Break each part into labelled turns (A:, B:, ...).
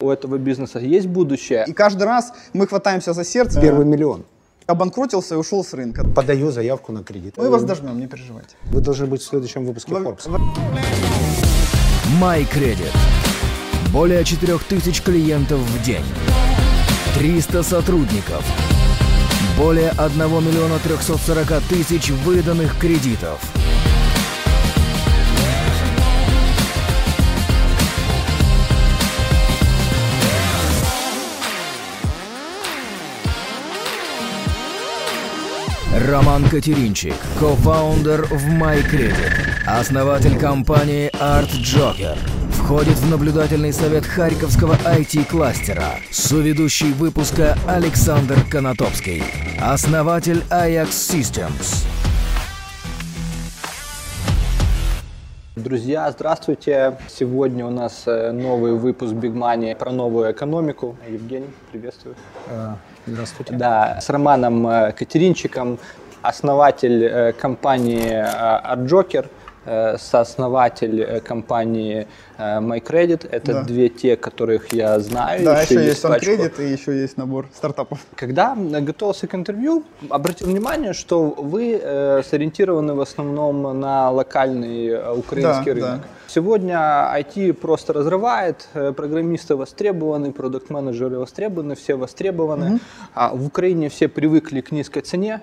A: У этого бизнеса есть будущее.
B: И каждый раз мы хватаемся за сердце.
C: Первый миллион.
B: Обанкротился и ушел с рынка.
C: Подаю заявку на кредит.
B: Мы вас дожмем, не переживайте.
C: Вы должны быть в следующем выпуске Forbes.
D: MyCredit. Более 4000 клиентов в день. 300 сотрудников. Более 1 миллиона 340 тысяч выданных кредитов. Роман Катеринчик, кофаундер в MyCredit, основатель компании Art Joker, входит в наблюдательный совет Харьковского IT-кластера, соведущий выпуска Александр Конотопский, основатель Ajax Systems.
A: Друзья, здравствуйте. Сегодня у нас э, новый выпуск Big Money про новую экономику. Евгений, приветствую.
C: Здравствуйте.
A: Да, с Романом э, Катеринчиком, основатель э, компании ArtJoker, э, сооснователь э, компании э, MyCredit. Это
B: Да.
A: две те, которых я знаю.
B: Да, еще есть
A: пачка.
B: OnCredit и еще есть набор стартапов.
A: Когда э, готовился к интервью, обратил внимание, что вы э, сориентированы в основном на локальный э, украинский
B: Да,
A: рынок.
B: да.
A: Сегодня IT просто разрывает, э, программисты востребованы, продукт-менеджеры востребованы, все востребованы. А в Украине все привыкли к низкой цене,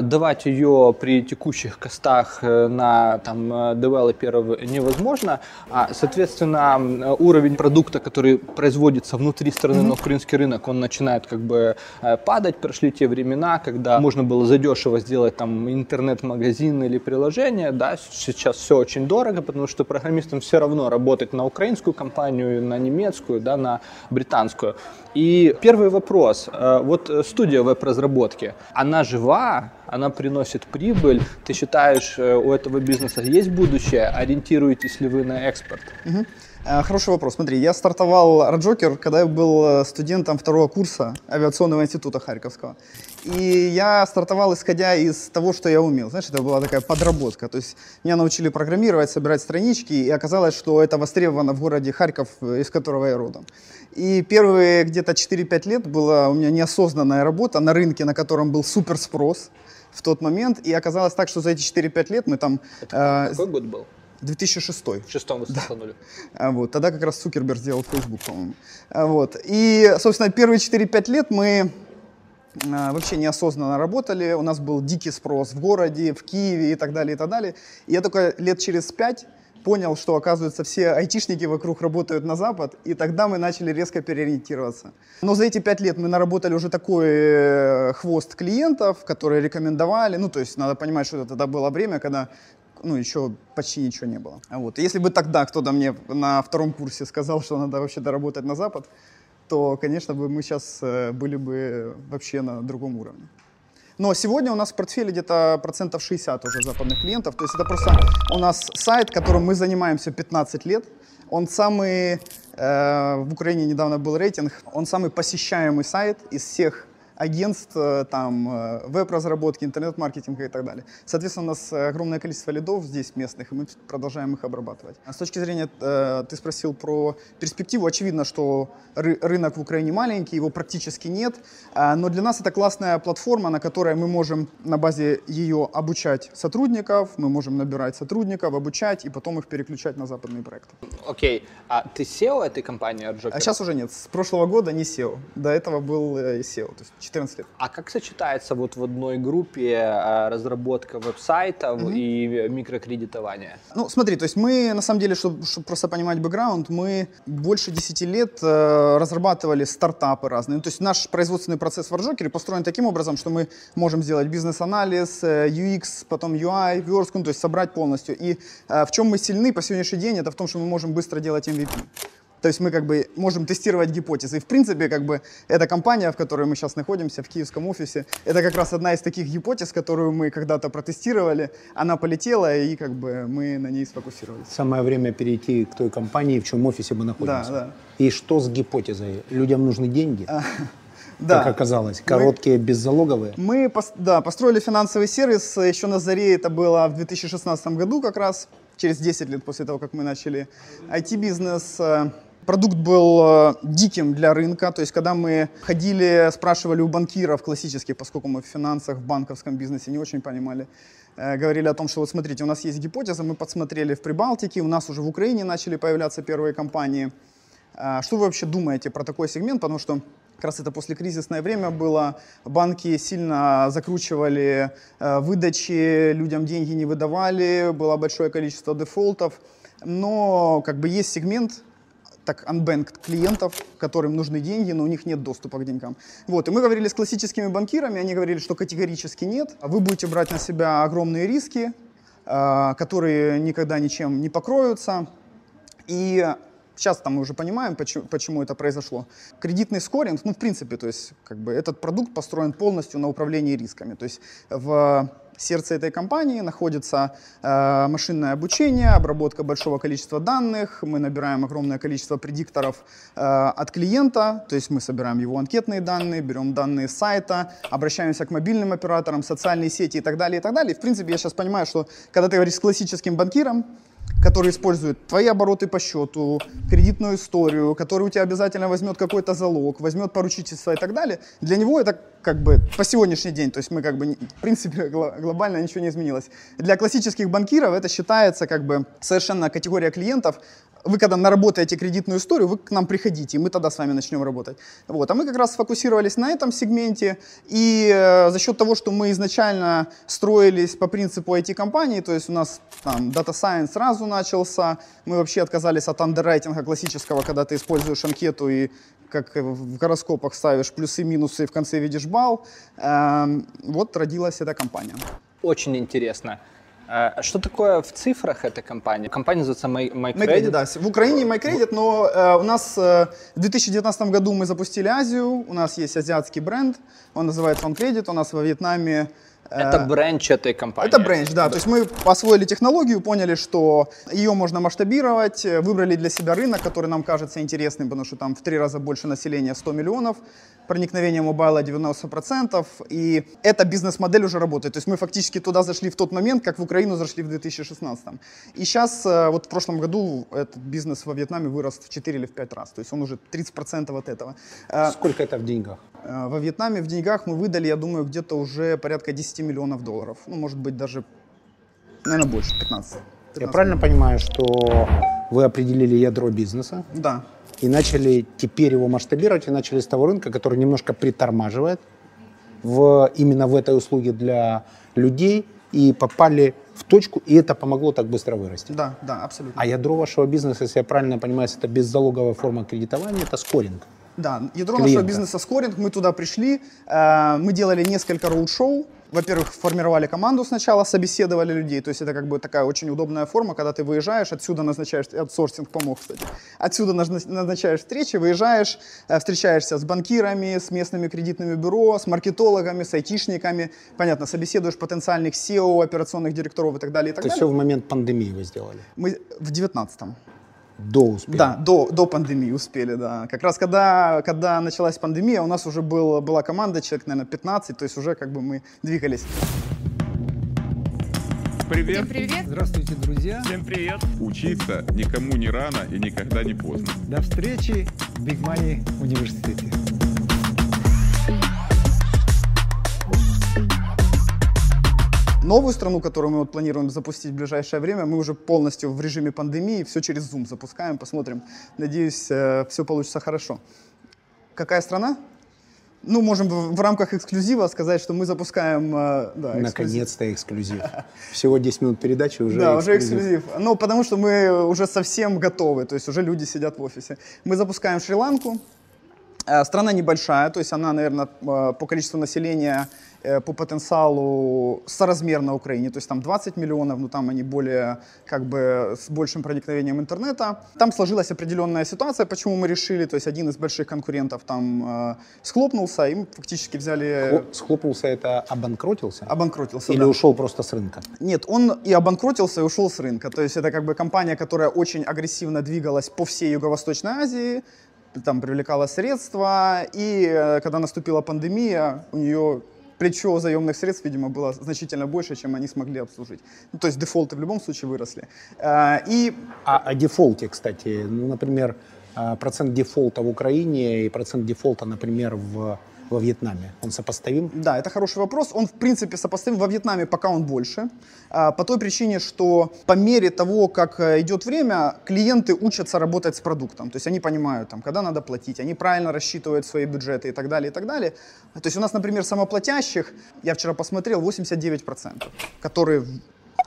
A: давать ее при текущих костах э, на там, э, девелоперов невозможно. А, соответственно, уровень продукта, который производится внутри страны на украинский рынок, он начинает как бы э, падать. Прошли те времена, когда можно было задешево сделать там интернет-магазин или приложение. Да, сейчас все очень дорого, потому что программистам все равно работать на украинскую компанию, на немецкую, да, на британскую. И первый вопрос. Э, Вот э, студия веб-разработки, она жива, она приносит прибыль. Ты считаешь, э, у этого бизнеса есть будущее? Ориентируетесь ли вы на экспорт?
B: Э, Хороший вопрос. Смотри, я стартовал Раджокер, когда я был э, студентом второго курса авиационного института Харьковского. И я стартовал, исходя из того, что я умел. Знаешь, это была такая подработка. То есть меня научили программировать, собирать странички, и оказалось, что это востребовано в городе Харьков, э, из которого я родом. И первые где-то 4-5 лет была у меня неосознанная работа на рынке, на котором был супер спрос в тот момент. И оказалось так, что за эти 4-5 лет мы там... э,
A: Какой год был?
B: 2006
A: В шестом вы стартанули.
B: а Вот, тогда как раз Цукерберг сделал Facebook, по-моему. А Вот. И, собственно, первые 4-5 лет мы а, вообще неосознанно работали. У нас был дикий спрос в городе, в Киеве и так далее, и так далее. И я только лет через 5 понял, что, оказывается, все айтишники вокруг работают на Запад, и тогда мы начали резко переориентироваться. Но за эти пять лет мы наработали уже такой э, хвост клиентов, которые рекомендовали. Ну, то есть надо понимать, что это тогда было время, когда ну, еще почти ничего не было. Вот. Если бы тогда кто-то мне на втором курсе сказал, что надо вообще доработать на Запад, то, конечно, бы мы сейчас э, были бы вообще на другом уровне. Но сегодня у нас в портфеле где-то процентов 60 уже западных клиентов. То есть это просто у нас сайт, которым мы занимаемся 15 лет. Он самый, э, в Украине недавно был рейтинг, он самый посещаемый сайт из всех агентств, э, там, э, веб-разработки, интернет-маркетинга и так далее. Соответственно, у нас огромное количество лидов здесь местных, и мы продолжаем их обрабатывать. А с точки зрения, э, ты спросил про перспективу, очевидно, что ры- рынок в Украине маленький, его практически нет, а, но для нас это классная платформа, на которой мы можем на базе ее обучать сотрудников, мы можем набирать сотрудников, обучать и потом их переключать на западные проекты.
A: Окей, а ты SEO этой компании ArtJoker?
B: А сейчас уже нет, с прошлого года не SEO, до этого был SEO, то есть 14 лет.
A: А как сочетается вот в одной группе э, разработка веб-сайтов и микрокредитование?
B: Ну, смотри, то есть мы, на самом деле, чтобы просто понимать бэкграунд, мы больше 10 лет э, разрабатывали стартапы разные. Ну, то есть наш производственный процесс в Artjoker построен таким образом, что мы можем сделать бизнес-анализ, э, UX, потом UI, верстку, ну, то есть собрать полностью. И э, в чем мы сильны по сегодняшний день, это в том, что мы можем быстро делать MVP. То есть мы как бы можем тестировать гипотезы. И в принципе, как бы эта компания, в которой мы сейчас находимся, в киевском офисе, это как раз одна из таких гипотез, которую мы когда-то протестировали. Она полетела, и как бы мы на ней сфокусировались.
C: Самое время перейти к той компании, в чем офисе мы находимся.
B: Да, да.
C: И что с гипотезой? Людям нужны деньги,
B: Да.
C: как оказалось. Короткие, беззалоговые.
B: Мы пос- да, построили финансовый сервис еще на заре, это было в 2016 году как раз, через 10 лет после того, как мы начали IT-бизнес. Продукт был э, диким для рынка, то есть когда мы ходили, спрашивали у банкиров классических, поскольку мы в финансах, в банковском бизнесе не очень понимали, э, говорили о том, что вот смотрите, у нас есть гипотеза, мы подсмотрели в Прибалтике, у нас уже в Украине начали появляться первые компании. А Что вы вообще думаете про такой сегмент? Потому что как раз это после кризисное время было, банки сильно закручивали э, выдачи, людям деньги не выдавали, было большое количество дефолтов, но как бы есть сегмент, так unbanked клиентов, которым нужны деньги, но у них нет доступа к деньгам. Вот, и мы говорили с классическими банкирами, они говорили, что категорически нет. Вы будете брать на себя огромные риски, э, которые никогда ничем не покроются. И сейчас там мы уже понимаем, почему, почему это произошло. Кредитный скоринг, ну, в принципе, то есть, как бы, этот продукт построен полностью на управлении рисками. То есть, в сердце этой компании находится э, машинное обучение, обработка большого количества данных. Мы набираем огромное количество предикторов э, от клиента, то есть мы собираем его анкетные данные, берем данные с сайта, обращаемся к мобильным операторам, социальные сети и так далее, и так далее. В принципе, я сейчас понимаю, что когда ты говоришь с классическим банкиром, который использует твои обороты по счету, кредитную историю, который у тебя обязательно возьмет какой-то залог, возьмет поручительство и так далее, для него это как бы по сегодняшний день, то есть мы как бы, в принципе, глобально ничего не изменилось. Для классических банкиров это считается как бы совершенно категория клиентов, вы когда наработаете кредитную историю, вы к нам приходите, и мы тогда с вами начнем работать. Вот. А мы как раз сфокусировались на этом сегменте, и э, за счет того, что мы изначально строились по принципу IT-компании, то есть у нас там Data Science сразу начался, мы вообще отказались от андеррайтинга классического, когда ты используешь анкету и как в гороскопах ставишь плюсы-минусы и в конце видишь балл. Э, вот родилась эта компания.
A: Очень интересно. А Что такое в цифрах эта компания? Компания называется My, MyCredit.
B: MyCredit, да. В Украине MyCredit, но э, у нас э, в 2019 году мы запустили Азию, у нас есть азиатский бренд, он называется OnCredit, у нас во Вьетнаме
A: Это бренч этой компании.
B: Это бренч, да. То есть мы освоили технологию, поняли, что ее можно масштабировать, э, выбрали для себя рынок, который нам кажется интересным, потому что там в три раза больше населения, 100 миллионов, проникновение мобайла 90%, и эта бизнес-модель уже работает. То есть мы фактически туда зашли в тот момент, как в Украину зашли в 2016. И сейчас, э, вот в прошлом году этот бизнес во Вьетнаме вырос в 4 или в 5 раз. То есть он уже 30% от этого. Э,
C: Сколько это в деньгах?
B: Э, Во Вьетнаме в деньгах мы выдали, я думаю, где-то уже порядка 10 миллионов долларов. Ну, может быть, даже, наверное, больше, 15.
C: Я
B: 15
C: правильно понимаю, что вы определили ядро бизнеса
B: Да.
C: И начали теперь его масштабировать, и начали с того рынка, который немножко притормаживает в, именно в этой услуге для людей, и попали в точку, и это помогло так быстро вырасти.
B: Да, да, абсолютно.
C: А ядро вашего бизнеса, если я правильно понимаю, это беззалоговая форма кредитования, это скоринг.
B: Да, ядро
C: Клиента.
B: нашего бизнеса скоринг, мы туда пришли, э, мы делали несколько роуд-шоу, во-первых, формировали команду сначала, собеседовали людей, то есть это как бы такая очень удобная форма, когда ты выезжаешь, отсюда назначаешь, аутсорсинг помог, кстати, отсюда назна- назначаешь встречи, выезжаешь, э, встречаешься с банкирами, с местными кредитными бюро, с маркетологами, с айтишниками, понятно, собеседуешь потенциальных SEO, операционных директоров и так далее, и так
C: То есть
B: далее.
C: все в момент пандемии вы сделали?
B: Мы в 19-м.
C: До успеха?
B: Да, до, до пандемии успели, да. Как раз когда, когда началась пандемия, у нас уже был, была команда, человек, наверное, 15, то есть уже как бы мы двигались.
E: Привет.
F: Всем привет!
G: Здравствуйте, друзья!
E: Всем привет. Учиться никому не рано и никогда не поздно.
G: До встречи в Big Money университете.
B: Новую страну, которую мы вот планируем запустить в ближайшее время, мы уже полностью в режиме пандемии, все через Zoom запускаем, посмотрим. Надеюсь, все получится хорошо. Какая страна? Ну, можем в, в рамках эксклюзива сказать, что мы запускаем... э, Да, эксклюзив.
C: Наконец-то эксклюзив. Всего 10 минут передачи уже
B: да, уже эксклюзив. Ну, потому что мы уже совсем готовы, то есть уже люди сидят в офисе. Мы запускаем Шри-Ланку. Э, Страна небольшая, то есть она, наверное, э, по количеству населения, э, по потенциалу соразмерна Украине. То есть там 20 миллионов, но там они более, как бы, с большим проникновением интернета. Там сложилась определенная ситуация, почему мы решили, то есть один из больших конкурентов там э, схлопнулся, и мы фактически взяли...
C: Хло- Схлопнулся это обанкротился?
B: Обанкротился,
C: Или
B: да.
C: ушел просто с рынка?
B: Нет, он и обанкротился, и ушел с рынка. То есть это как бы компания, которая очень агрессивно двигалась по всей Юго-Восточной Азии, там привлекала средства, и э, когда наступила пандемия, у нее плечо заемных средств, видимо, было значительно больше, чем они смогли обслужить. Ну, то есть дефолты в любом случае выросли. Э, И
C: А о дефолте, кстати, ну, например, а, процент дефолта в Украине и процент дефолта, например, в, во Вьетнаме? Он сопоставим?
B: Да, это хороший вопрос. Он, в принципе, сопоставим. Во Вьетнаме пока он больше. а, По той причине, что по мере того, как э, идет время, клиенты учатся работать с продуктом. То есть они понимают, там, когда надо платить, они правильно рассчитывают свои бюджеты и так далее, и так далее. То есть у нас, например, самоплатящих, я вчера посмотрел, 89%, которые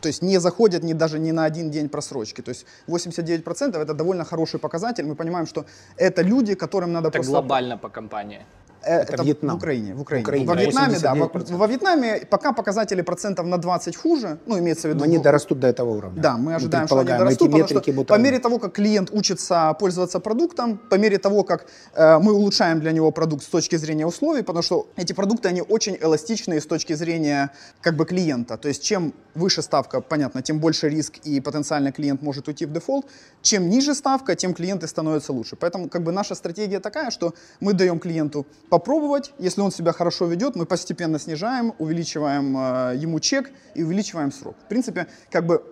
B: то есть не заходят ни даже ни на один день просрочки. То есть 89% это довольно хороший показатель. Мы понимаем, что это люди, которым надо
A: Это
B: просто...
A: глобально по компании.
B: Э,
C: Это Вьетнам.
B: В Украине. В Украине.
C: Украине,
B: Во Вьетнаме, да. Во,
C: 89%.
B: во Вьетнаме пока показатели процентов на 20 хуже. Ну, имеется в виду...
C: Но они дорастут до этого уровня.
B: Да, мы ожидаем, что они дорастут, потому что
C: будут
B: по мере того, как клиент учится пользоваться продуктом, по мере того, как э, мы улучшаем для него продукт с точки зрения условий, потому что эти продукты, они очень эластичные с точки зрения как бы клиента. То есть чем выше ставка, понятно, тем больше риск и потенциально клиент может уйти в дефолт. Чем ниже ставка, тем клиенты становятся лучше. Поэтому как бы наша стратегия такая, что мы даем клиенту попробовать, если он себя хорошо ведет, мы постепенно снижаем, увеличиваем э, ему чек и увеличиваем срок. В принципе, как бы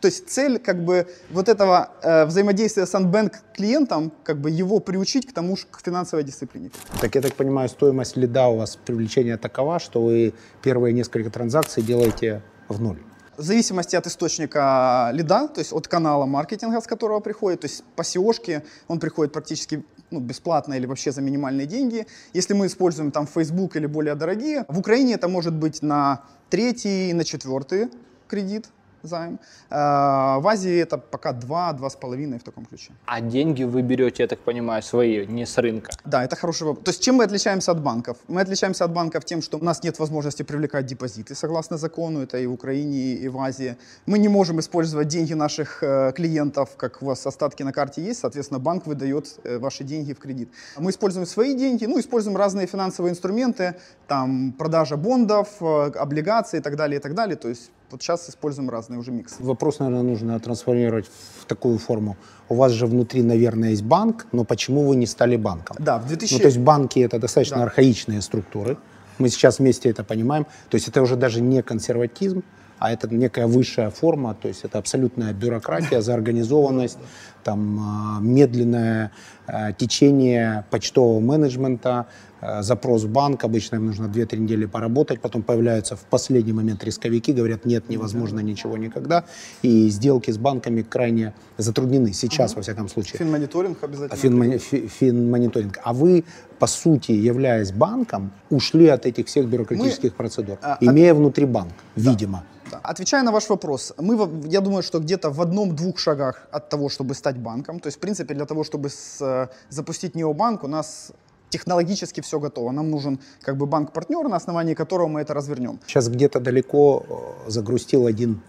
B: то есть цель как бы вот этого э, взаимодействия с Unbank клиентом, как бы его приучить к тому, ж- к финансовой дисциплине.
C: Так я так понимаю, стоимость лида у вас привлечения такова, что вы первые несколько транзакций делаете в ноль.
B: В зависимости от источника лида, то есть от канала маркетинга, с которого приходит, то есть по SEO он приходит практически ну, бесплатно или вообще за минимальные деньги. Если мы используем там Facebook или более дорогие, в Украине это может быть на третий, на четвертый кредит, займ. А, В Азии это пока 2-2,5 в таком ключе.
A: А деньги вы берете, я так понимаю, свои, не с рынка.
B: Да, это хороший вопрос. То есть чем мы отличаемся от банков? Мы отличаемся от банков тем, что у нас нет возможности привлекать депозиты согласно закону, это и в Украине, и в Азии. Мы не можем использовать деньги наших э, клиентов, как у вас остатки на карте есть, соответственно, банк выдает э, ваши деньги в кредит. Мы используем свои деньги, ну, используем разные финансовые инструменты, там, продажа бондов, э, облигаций и так далее, и так далее. То есть вот сейчас используем разные уже миксы.
C: Вопрос, наверное, нужно трансформировать в такую форму. У вас же внутри, наверное, есть банк, но почему вы не стали банком?
B: Да, в 2000...
C: Ну, то есть банки это достаточно
B: Да.
C: архаичные структуры. Мы сейчас вместе это понимаем. То есть это уже даже не консерватизм, а это некая высшая форма, то есть это абсолютная бюрократия, заорганизованность, там а, медленное а, течение почтового менеджмента, запрос в банк, обычно им нужно 2-3 недели поработать, потом появляются в последний момент рисковики, говорят, нет, невозможно ничего никогда, и сделки с банками крайне затруднены сейчас, во всяком случае.
B: Финмониторинг обязательно.
C: Финмони- фи- финмониторинг. А вы, по сути, являясь банком, ушли от этих всех бюрократических процедур,
B: а,
C: имея внутри банк, видимо.
B: Да. Отвечая на ваш вопрос, мы, я думаю, что где-то в одном-двух шагах от того, чтобы стать банком, то есть, в принципе, для того, чтобы с- э, запустить необанк, у нас технологически все готово. Нам нужен как бы банк-партнер, на основании которого мы это развернем.
C: Сейчас где-то далеко э, загрустил один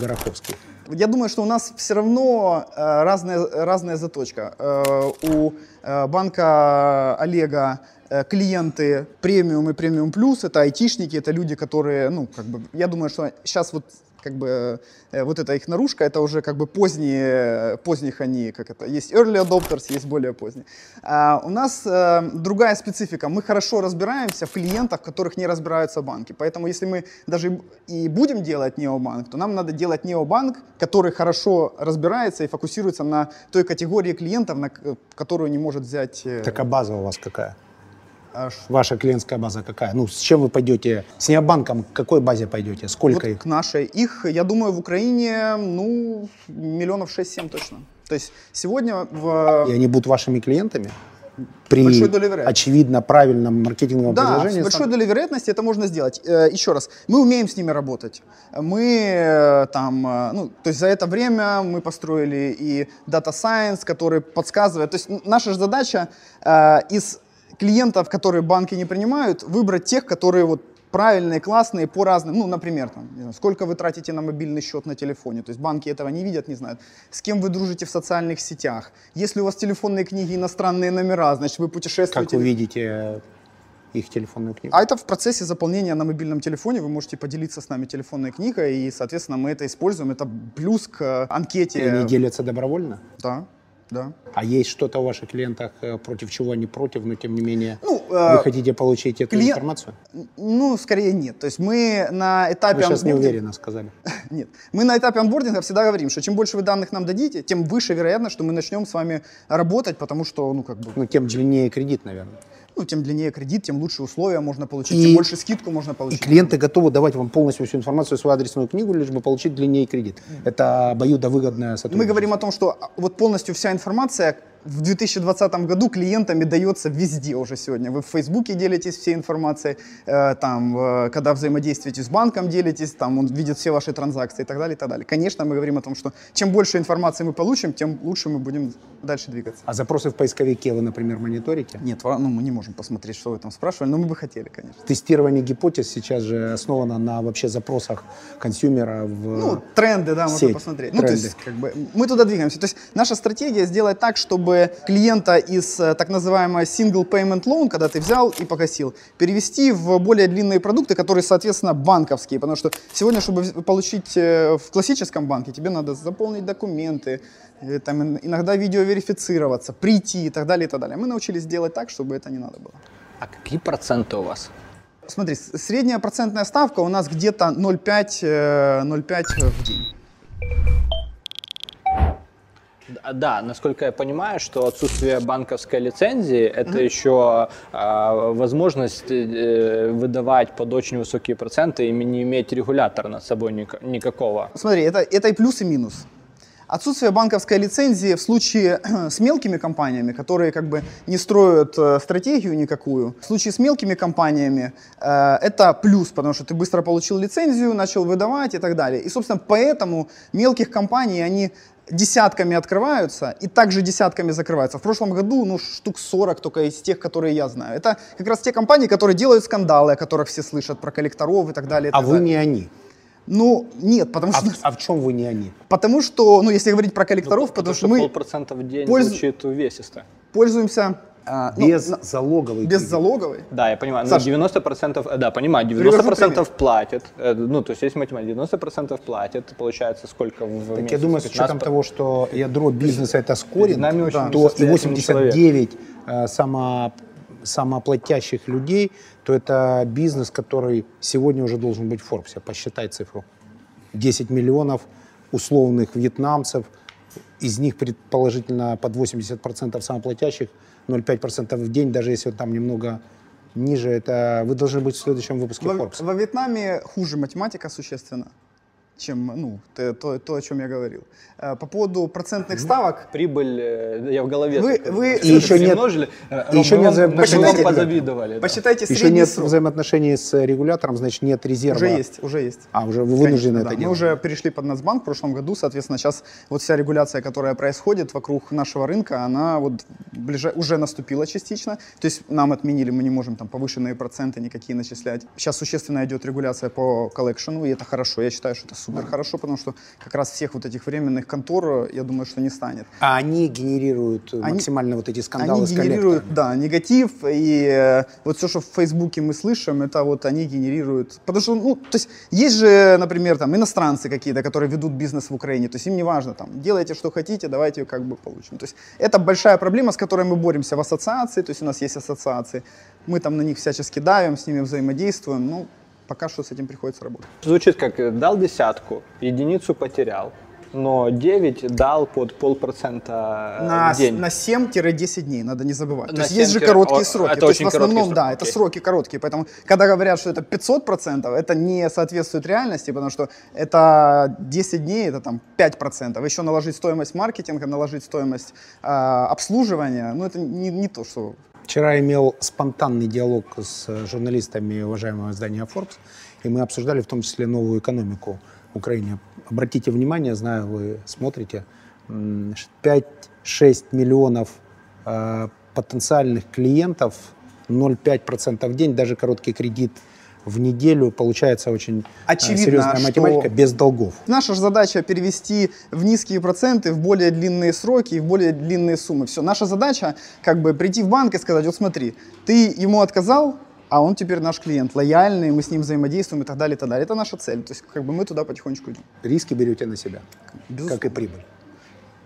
C: Гороховский.
B: Я думаю, что у нас все равно э, разная, разная заточка. Э, у э, банка Олега клиенты премиум и премиум плюс, это айтишники, это люди, которые, ну, как бы, я думаю, что сейчас вот как бы э, вот эта их наружка, это уже как бы поздние, поздних они, как это, есть early adopters, есть более поздние. А у нас э, другая специфика, мы хорошо разбираемся в клиентах, которых не разбираются банки, поэтому если мы даже и будем делать необанк, то нам надо делать необанк, который хорошо разбирается и фокусируется на той категории клиентов, на которую не может взять... э,
C: Так а база у вас какая?
B: Аж
C: Ваша клиентская база какая? Ну, с чем вы пойдете? С необанком к какой базе пойдете? Сколько
B: Вот
C: их?
B: к нашей. Их, я думаю, в Украине, ну, миллионов 6-7 точно. То есть сегодня в...
C: И они будут вашими клиентами? При, очевидно, правильном маркетинговом
B: Да, с
C: предложении?
B: большой долей вероятности это можно сделать. Э, Еще раз, мы умеем с ними работать. Мы э, там, э, ну, то есть за это время мы построили и Data Science, который подсказывает. То есть наша же задача из клиентов, которые банки не принимают, выбрать тех, которые вот правильные, классные по разным, ну, например, там, знаю, сколько вы тратите на мобильный счет на телефоне, то есть банки этого не видят, не знают, с кем вы дружите в социальных сетях, если у вас телефонные книги иностранные номера, значит, вы путешествуете...
C: Как вы видите их телефонную книгу?
B: А это в процессе заполнения на мобильном телефоне. Вы можете поделиться с нами телефонной книгой, и, соответственно, мы это используем. Это плюс к
C: И
B: анкете.
C: они делятся добровольно?
B: Да. Да.
C: А есть что-то в ваших клиентах, э, против чего они против, но тем не менее
B: Ну,
C: вы
B: э,
C: хотите получить эту
B: клиент-
C: информацию?
B: Ну, скорее нет. То есть мы на этапе...
C: Вы сейчас
B: онбординга-
C: неуверенно сказали.
B: Нет. Мы на этапе онбординга всегда говорим, что чем больше вы данных нам дадите, тем выше вероятность, что мы начнем с вами работать, потому что, ну, как бы,
C: Ну, тем длиннее кредит, наверное.
B: Ну, тем длиннее кредит, тем лучше условия можно получить,
C: И-
B: тем больше скидку можно
C: И
B: получить.
C: клиенты готовы давать вам полностью всю информацию, свою адресную книгу, лишь бы получить длиннее кредит. Это обоюдовыгодное
B: Мы
C: сотрудничество.
B: говорим о том, что а, вот полностью вся информация в 2020 году клиентами дается везде уже сегодня. Вы в Фейсбуке делитесь всей информацией, э, там, э, когда взаимодействуете с банком, делитесь, там он видит все ваши транзакции и так далее, и так далее. Конечно, мы говорим о том, что чем больше информации мы получим, тем лучше мы будем дальше двигаться.
C: А запросы в поисковике вы, например, мониторите?
B: Нет, ну, мы не можем посмотреть, что вы там спрашивали, но мы бы хотели, конечно.
C: Тестирование гипотез сейчас же основано на вообще запросах консюмера в...
B: Ну, тренды, да, можно посмотреть. Ну, то
C: тренды.
B: есть, как бы, мы туда двигаемся. То есть, наша стратегия сделать так, чтобы клиента из э, так называемого single payment loan, когда ты взял и погасил, перевести в более длинные продукты, которые, соответственно, банковские. Потому что сегодня, чтобы получить э, в классическом банке, тебе надо заполнить документы, э, там, ин- иногда видеоверифицироваться, прийти и так далее, и так далее. Мы научились делать так, чтобы это не надо было.
A: А какие проценты у вас?
B: Смотри, средняя процентная ставка у нас где-то 0,5 э, 0,5 в день.
A: Д- Да, насколько я понимаю, что отсутствие банковской лицензии это еще а, возможность э, выдавать под очень высокие проценты и не иметь регулятора над собой ник- никакого.
B: Смотри, это, это и плюс, и минус. Отсутствие банковской лицензии в случае с мелкими компаниями, которые как бы не строят э, стратегию никакую, в случае с мелкими компаниями э, это плюс, потому что ты быстро получил лицензию, начал выдавать и так далее. И, собственно, поэтому мелких компаний, они десятками открываются и также десятками закрываются. В прошлом году, ну, штук 40 только из тех, которые я знаю. Это как раз те компании, которые делают скандалы, о которых все слышат, про коллекторов и так далее. и
C: А
B: так
C: вы
B: далее.
C: не они.
B: Ну, нет, потому
C: А,
B: что...
C: а в чем вы не они?
B: Потому что, ну, если говорить про коллекторов,
A: Ну,
B: потому, что мы
A: полпроцента в день
B: пользу-
A: звучит увесисто.
B: пользуемся а, ну,
C: Без
B: на-
C: залоговой
B: без
C: кредит.
B: залоговой.
A: Да, я понимаю.
B: Саш,
A: но 90%, э, да, понимаю,
B: привожу
A: 90%
B: пример.
A: платят. э, Ну, то есть, если математика, 90% платят, получается, сколько в
C: Так
A: месяц?
C: я думаю, с
A: 15
C: учетом того, что ядро бизнеса это скоринг,
A: очень
C: то и
A: состоятельный
C: 89 э, само, самооплатящих людей, то это бизнес, который сегодня уже должен быть в Форбсе. Посчитай цифру. 10 миллионов условных вьетнамцев, из них предположительно под 80% самоплатящих, 0,5% в день, даже если там немного ниже, это вы должны быть в следующем выпуске
B: Во,
C: Forbes.
B: во Вьетнаме хуже математика существенно, чем ну, т- то, то, о чем я говорил. Э, По поводу процентных ставок,
A: Прибыль, э, я в голове.
B: Вы-
A: такой,
B: вы- И
C: еще нет-
A: умножили, э,
C: и еще
A: мы
C: нет
A: мы
B: взаимоотношений.
A: позавидовали. да.
B: посчитайте
C: Еще
B: средний
C: нет
B: срок.
C: взаимоотношений с регулятором, значит нет резерва.
B: Уже есть, уже есть.
C: А, уже вы вынуждены
B: Конечно,
C: это
B: да. Мы
C: делать.
B: уже перешли под Нацбанк в прошлом году, соответственно, сейчас вот вся регуляция, которая происходит вокруг нашего рынка, она вот ближе, уже наступила частично. То есть нам отменили, мы не можем там повышенные проценты никакие начислять. Сейчас существенно идет регуляция по коллекшену, и это хорошо. Я считаю, что это супер хорошо, потому что как раз всех вот этих временных контор, я думаю, что не станет.
C: А они генерируют
B: Они-
C: максимально вот эти скандалы
B: Они
C: с
B: генерируют, да, негатив, и э, вот все, что в Фейсбуке мы слышим, это вот они генерируют. Потому что, ну, то есть есть же, например, там иностранцы какие-то, которые ведут бизнес в Украине, то есть им не важно, там, делайте, что хотите, давайте как бы получим. То есть это большая проблема, с которой мы боремся в ассоциации, то есть у нас есть ассоциации, мы там на них всячески давим, с ними взаимодействуем, ну, пока что с этим приходится работать.
A: Звучит как э, дал десятку, единицу потерял, но 9 дал под полпроцента
B: на,
A: в день.
B: на 7-10 дней, надо не забывать.
A: На
B: То есть есть же
A: 7
B: короткие
A: о,
B: сроки.
A: это
B: То есть
A: очень
B: в основном,
A: короткий
B: да,
A: срок,
B: это
A: окей.
B: сроки короткие. Поэтому, когда говорят, что это 500%, это не соответствует реальности, потому что это 10 дней, это там 5%. Еще наложить стоимость маркетинга, наложить стоимость а, обслуживания, ну это не, не то, что...
C: Вчера имел спонтанный диалог с э, журналистами уважаемого издания Forbes, и мы обсуждали в том числе новую экономику в Украине. Обратите внимание, знаю, вы смотрите, м, 5-6 миллионов э, потенциальных клиентов, 0,5% в день, даже короткий кредит в неделю, получается очень э,
B: Очевидно,
C: серьезная математика без долгов.
B: Наша же задача перевести в низкие проценты, в более длинные сроки и в более длинные суммы. Все. Наша задача как бы прийти в банк и сказать, вот смотри, ты ему отказал, а он теперь наш клиент, лояльный, мы с ним взаимодействуем и так далее, и так далее. Это наша цель. То есть как бы мы туда потихонечку идем.
C: Риски берете на себя,
B: Безусловно.
C: как и прибыль.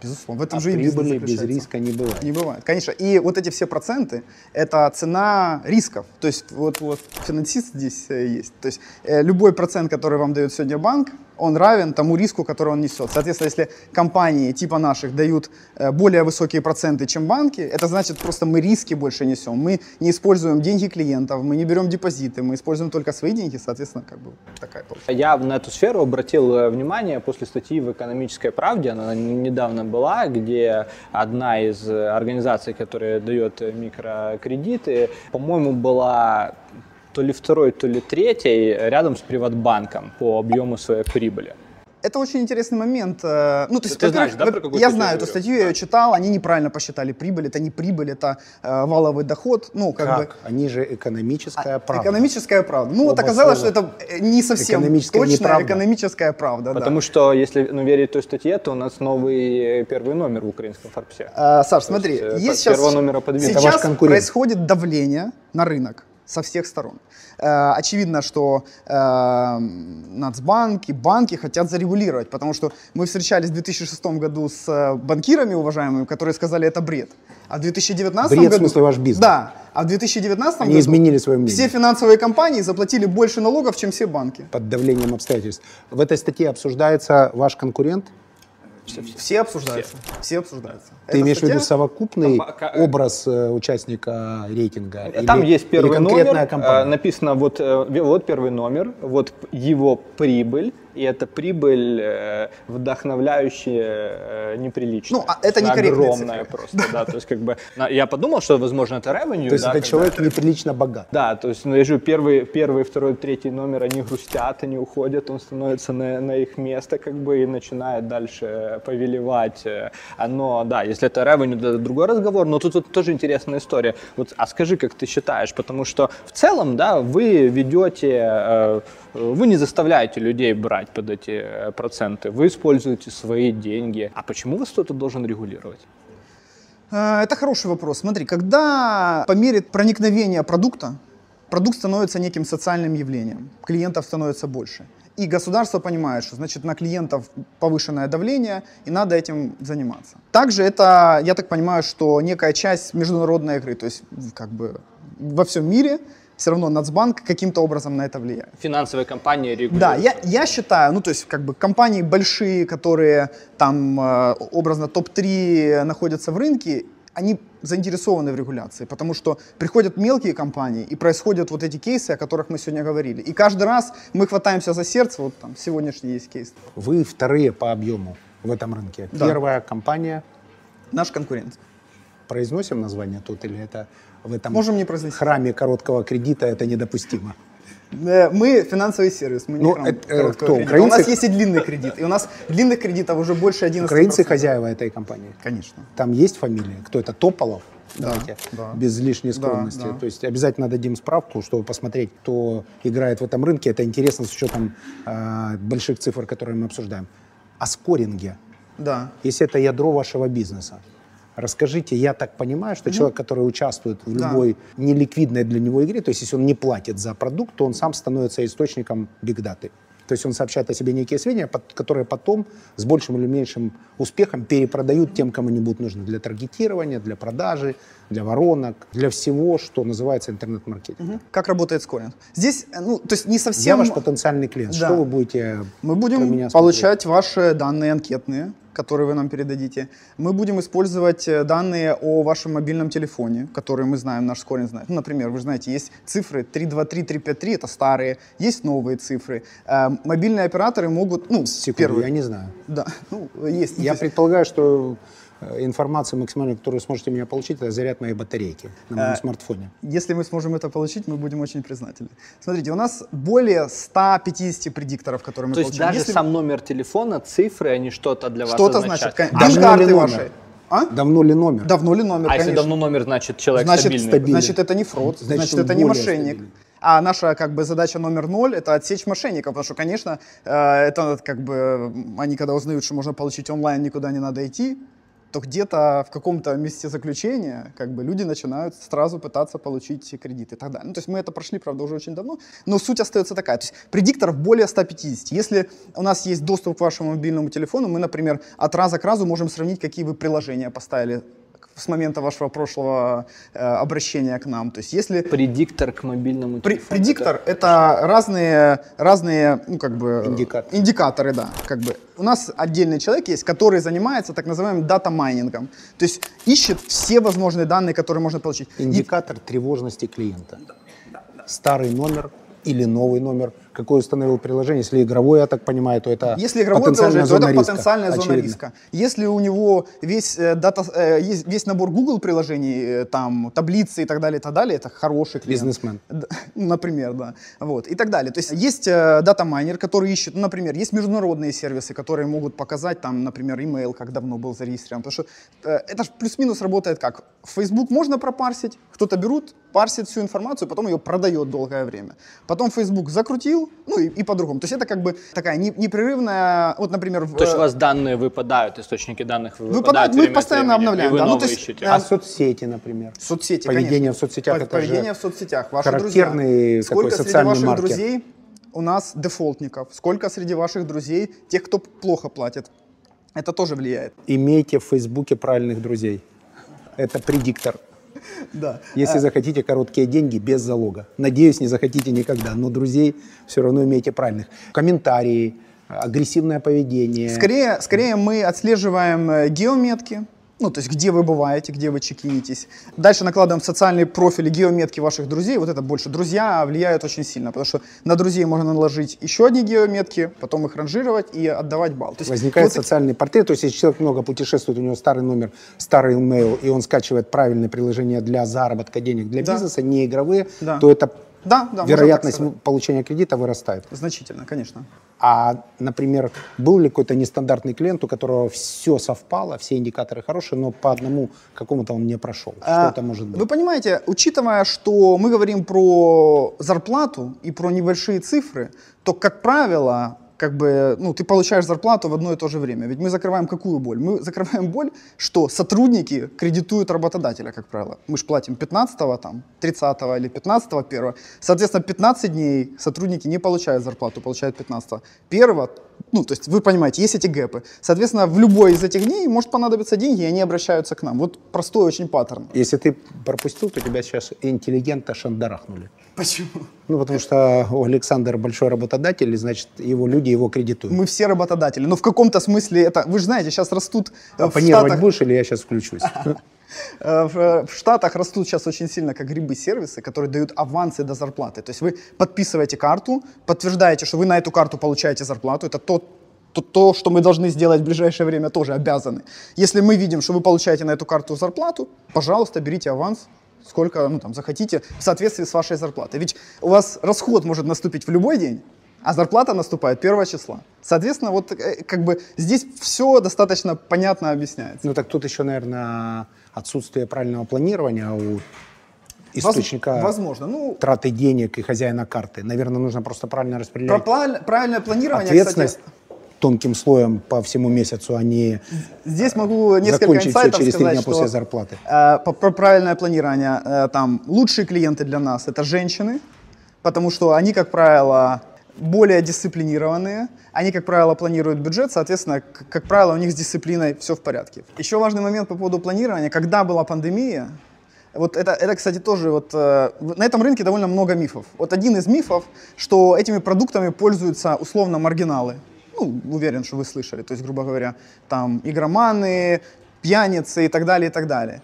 B: Безусловно, в этом
C: А
B: же и бизнес
C: прибыли без риска не бывает.
B: Не бывает, конечно. И вот эти все проценты – это цена рисков. То есть вот, вот финансист здесь э, есть. То есть э, любой процент, который вам дает сегодня банк, он равен тому риску, который он несет. Соответственно, если компании типа наших дают э, более высокие проценты, чем банки, это значит просто мы риски больше несем. Мы не используем деньги клиентов, мы не берем депозиты, мы используем только свои деньги, соответственно, как бы такая получается.
A: Я на эту сферу обратил э, внимание после статьи в «Экономической правде», она недавно была, где одна из э, организаций, которая дает микрокредиты, по-моему, была то ли второй, то ли третьей рядом с Приватбанком по объему своей прибыли.
B: Это очень интересный момент. э, Ну, то есть,
A: Ты знаешь, да, про какую
B: я знаю эту статью, я ее читал, они неправильно посчитали прибыль. Это не прибыль, это э, валовый доход. Ну, как, бы
C: Как? Они же экономическая
B: а,
C: правда.
B: экономическая правда. Ну, вот
C: Оба
B: оказалось,
C: слова.
B: что это э, не совсем
C: Экономическая
B: точная
C: неправда.
B: экономическая правда. да.
A: Потому что, если ну, верить той статье, то у нас новый э, первый номер в украинском Форбсе.
B: А, Саш, смотри,
A: есть,
B: есть сейчас, сейчас происходит давление на рынок со всех сторон. Э, очевидно, что э, Нацбанк и банки хотят зарегулировать, потому что мы встречались в 2006 году с э, банкирами уважаемыми, которые сказали, это бред. А в 2019
C: Бред, в
B: году...
C: смысле, ваш бизнес?
B: Да. А в 2019
C: Они
B: году
C: изменили свое мнение.
B: все финансовые компании заплатили больше налогов, чем все банки.
C: Под давлением обстоятельств. В этой статье обсуждается ваш конкурент.
B: Все обсуждаются. Все, обсуждаются.
C: Ты
B: Эта
C: имеешь в виду совокупный
A: Там, а, ка-
C: образ э, участника рейтинга?
A: Там
C: Или-
A: есть первый
C: или конкретная
A: номер,
C: компания?
A: э, написано вот, э, вот первый номер, вот его прибыль, и эта прибыль э, вдохновляющая э, неприличная.
B: Ну, а это некорректные
A: огромная
B: цифры.
A: просто, да, то есть как бы, я подумал, что, возможно, это revenue,
C: То есть
A: когда-
C: человек неприлично богат.
A: Да, то есть, ну, я же первый, первый, второй, третий номер, они грустят, они уходят, он становится на, на их место, как бы, и начинает дальше повелевать. э. А, Но, да, если это revenue, это другой разговор, но тут вот тоже интересная история. Вот, а скажи, как ты считаешь, потому что в целом, да, вы ведете, вы не заставляете людей брать под эти э, проценты, вы используете свои деньги. А почему вас кто-то должен регулировать?
B: Э, Это хороший вопрос. Смотри, когда по мере проникновения продукта, продукт становится неким социальным явлением, клиентов становится больше. И государство понимает, что значит на клиентов повышенное давление, и надо этим заниматься. Также это, я так понимаю, что некая часть международной игры, то есть как бы во всем мире все равно Нацбанк каким-то образом на это влияет.
A: Финансовые компании регулируют.
B: Да, я, я считаю, ну то есть как бы компании большие, которые там э, образно топ-3 находятся в рынке, они заинтересованы в регуляции, потому что приходят мелкие компании и происходят вот эти кейсы, о которых мы сегодня говорили. И каждый раз мы хватаемся за сердце, вот там сегодняшний есть кейс.
C: Вы вторые по объему в этом рынке.
B: Да.
C: Первая компания.
B: Наш конкурент.
C: Произносим название тут или это в этом
B: Можем не произносить.
C: храме короткого кредита это недопустимо?
B: Э, Мы финансовый сервис, мы не
C: Ну,
B: храм
C: это, э,
B: короткого
C: кто,
B: кредита. У нас
C: украинцы?
B: есть и длинный кредит, и у нас длинных кредитов уже больше 11%.
C: Украинцы хозяева этой компании.
B: Конечно.
C: Там есть фамилия? Кто это? Тополов?
B: Да,
C: Давайте,
B: да.
C: без лишней
B: Да,
C: скромности.
B: да.
C: То есть обязательно дадим справку, чтобы посмотреть, кто играет в этом рынке. Это интересно с учетом э, больших цифр, которые мы обсуждаем. О скоринге.
B: Да.
C: Если это ядро вашего бизнеса, расскажите, я так понимаю, что человек, который участвует в
B: Да.
C: любой неликвидной для него игре, то есть если он не платит за продукт, то он сам становится источником бигдаты. То есть он сообщает о себе некие сведения, которые потом с большим или меньшим успехом перепродают тем, кому они будут нужны для таргетирования, для продажи, для воронок, для всего, что называется интернет-маркетингом.
B: Как работает скоринг? Здесь, э, ну, то есть не совсем...
C: Я ваш потенциальный клиент.
B: Да.
C: Что вы будете
B: Мы будем получать ваши данные анкетные, которые вы нам передадите. Мы будем использовать э, данные о вашем мобильном телефоне, которые мы знаем, наш скоринг знает. Ну, например, вы знаете, есть цифры 323, 353, это старые, есть новые цифры. Э, мобильные операторы могут, ну,
C: Секунду,
B: первые.
C: я не знаю.
B: Да, ну, есть.
C: Я
B: то есть-
C: предполагаю, что э, информация максимальную, которую сможете меня получить, это заряд моей батарейки на моем
B: Э,
C: смартфоне.
B: Если мы сможем это получить, мы будем очень признательны. Смотрите, у нас более 150 предикторов, которые мы
A: То есть
B: получаем.
A: даже
B: Если
A: сам номер телефона, цифры, они что-то для вас
B: что-то значит. Дем-карты
C: ли номер?
B: ваши. А?
C: Давно ли номер?
B: Давно ли номер,
A: А если
B: конечно.
A: давно номер, значит человек
B: значит,
A: стабильный.
C: стабильный.
B: значит, это не фрод,
C: Значит,
B: значит, это не мошенник.
C: стабильный.
B: А наша как бы задача номер ноль это отсечь мошенников, потому что, конечно, э, это как бы они когда узнают, что можно получить онлайн, никуда не надо идти, то где-то в каком-то месте заключения как бы люди начинают сразу пытаться получить кредит и так далее. Ну, то есть мы это прошли, правда, уже очень давно, но суть остается такая. То есть предикторов более 150. Если у нас есть доступ к вашему мобильному телефону, мы, например, от раза к разу можем сравнить, какие вы приложения поставили с момента вашего прошлого э, обращения к нам. То есть если
A: Предиктор к мобильному телефону.
B: предиктор это разные, разные, ну, как бы...
C: Индикаторы.
B: Индикаторы, да. Как бы. У нас отдельный человек есть, который занимается так называемым дата-майнингом. То есть ищет все возможные данные, которые можно получить. И-
C: Индикатор тревожности клиента. Старый номер или новый номер, какой установил приложение. Если игровое, я так понимаю, то это
B: Если игровое
C: потенциальная
B: приложение, то это
C: риска,
B: потенциальная зона
C: очевидно.
B: риска. Если у него весь, э, дата, э, весь набор Google приложений, э, там, таблицы и так далее, и так далее, это хороший клиент.
C: Бизнесмен.
B: Например, да. Вот, и так далее. То есть есть э, дата-майнер, который ищет, ну, например, есть международные сервисы, которые могут показать, там, например, email, как давно был зарегистрирован. Потому что э, это плюс-минус работает как? Facebook можно пропарсить, кто-то берут, парсит всю информацию, потом ее продает долгое время. Потом Facebook закрутил, ну и, и по-другому. То есть это как бы такая не- непрерывная, вот, например,
A: То есть у
B: э,
A: вас данные выпадают, источники данных
B: Выпадают,
A: выпадают
B: мы их постоянно
A: времени,
B: обновляем,
A: И вы
B: да. Ну,
A: новые
B: то есть,
A: ищете.
B: э,
C: А соцсети, например.
B: Соцсети,
C: Поведение
B: конечно.
C: в соцсетях,
B: По-
C: это же
B: Поведение в соцсетях. Ваши
C: характерный
B: друзья.
C: такой
B: Сколько среди
C: социальный
B: ваших
C: маркер.
B: друзей у нас дефолтников? Сколько среди ваших друзей тех, кто плохо платит? Это тоже влияет.
C: Имейте в Фейсбуке правильных друзей. Это предиктор.
B: Да.
C: Если захотите короткие деньги без залога. Надеюсь, не захотите никогда, но друзей все равно имейте правильных. Комментарии, агрессивное поведение.
B: Скорее, скорее мы отслеживаем э, геометки, ну, то есть где вы бываете, где вы чекинитесь. Дальше накладываем социальные профили, геометки ваших друзей. Вот это больше. Друзья влияют очень сильно, потому что на друзей можно наложить еще одни геометки, потом их ранжировать и отдавать балл. То есть
C: Возникает
B: вот
C: социальный портрет, то есть если человек много путешествует, у него старый номер, старый email, и он скачивает правильное приложение для заработка денег для
B: Да.
C: бизнеса, не игровые,
B: Да.
C: то это
B: Да, да,
C: вероятность получения кредита вырастает.
B: Значительно, конечно.
C: А, например, был ли какой-то нестандартный клиент, у которого все совпало, все индикаторы хорошие, но по одному какому-то он не прошел? Что
B: А,
C: это может быть?
B: Вы понимаете, учитывая, что мы говорим про зарплату и про небольшие цифры, то, как правило, как бы, ну, ты получаешь зарплату в одно и то же время. Ведь мы закрываем какую боль? Мы закрываем боль, что сотрудники кредитуют работодателя, как правило. Мы же платим 15 там, 30 или 15 первого. Соответственно, 15 дней сотрудники не получают зарплату, получают 15 первого. Ну, то есть вы понимаете, есть эти гэпы. Соответственно, в любой из этих дней может понадобиться деньги, и они обращаются к нам. Вот простой очень паттерн.
C: Если ты пропустил, то тебя сейчас интеллигента шандарахнули.
B: Почему?
C: Ну, потому что у Александра большой работодатель, и, значит, его люди его кредитуют.
B: Мы все работодатели. Но в каком-то смысле это... Вы же знаете, сейчас растут... э,
C: Оппонировать
B: Штатах-
C: будешь или я сейчас включусь?
B: Э, В, э, в Штатах растут сейчас очень сильно как грибы сервисы, которые дают авансы до зарплаты. То есть вы подписываете карту, подтверждаете, что вы на эту карту получаете зарплату. Это то, то, то, что мы должны сделать в ближайшее время, тоже обязаны. Если мы видим, что вы получаете на эту карту зарплату, пожалуйста, берите аванс, сколько ну, там, захотите, в соответствии с вашей зарплатой. Ведь у вас расход может наступить в любой день, а зарплата наступает 1 числа. Соответственно, вот э, как бы здесь все достаточно понятно объясняется.
C: Ну, так тут еще, наверное, отсутствие правильного планирования у
B: Воз-
C: источника
B: Возможно. Ну,
C: траты денег и хозяина карты. Наверное, нужно просто правильно
B: Про
C: распределять
B: правиль- правильное планирование,
C: ответственность
B: кстати,
C: тонким слоем по всему месяцу, а не
B: здесь могу несколько инсайтов
C: через
B: сказать,
C: дня
B: что
C: после зарплаты.
B: э, про правильное планирование, э, там лучшие клиенты для нас это женщины, потому что они, как правило, более дисциплинированные, они, как правило, планируют бюджет, соответственно, к- как правило, у них с дисциплиной все в порядке. Еще важный момент по поводу планирования. Когда была пандемия, вот это, это, кстати, тоже вот э, на этом рынке довольно много мифов. Вот один из мифов, что этими продуктами пользуются условно маргиналы. Ну, уверен, что вы слышали. То есть, грубо говоря, там игроманы, пьяницы и так далее, и так далее.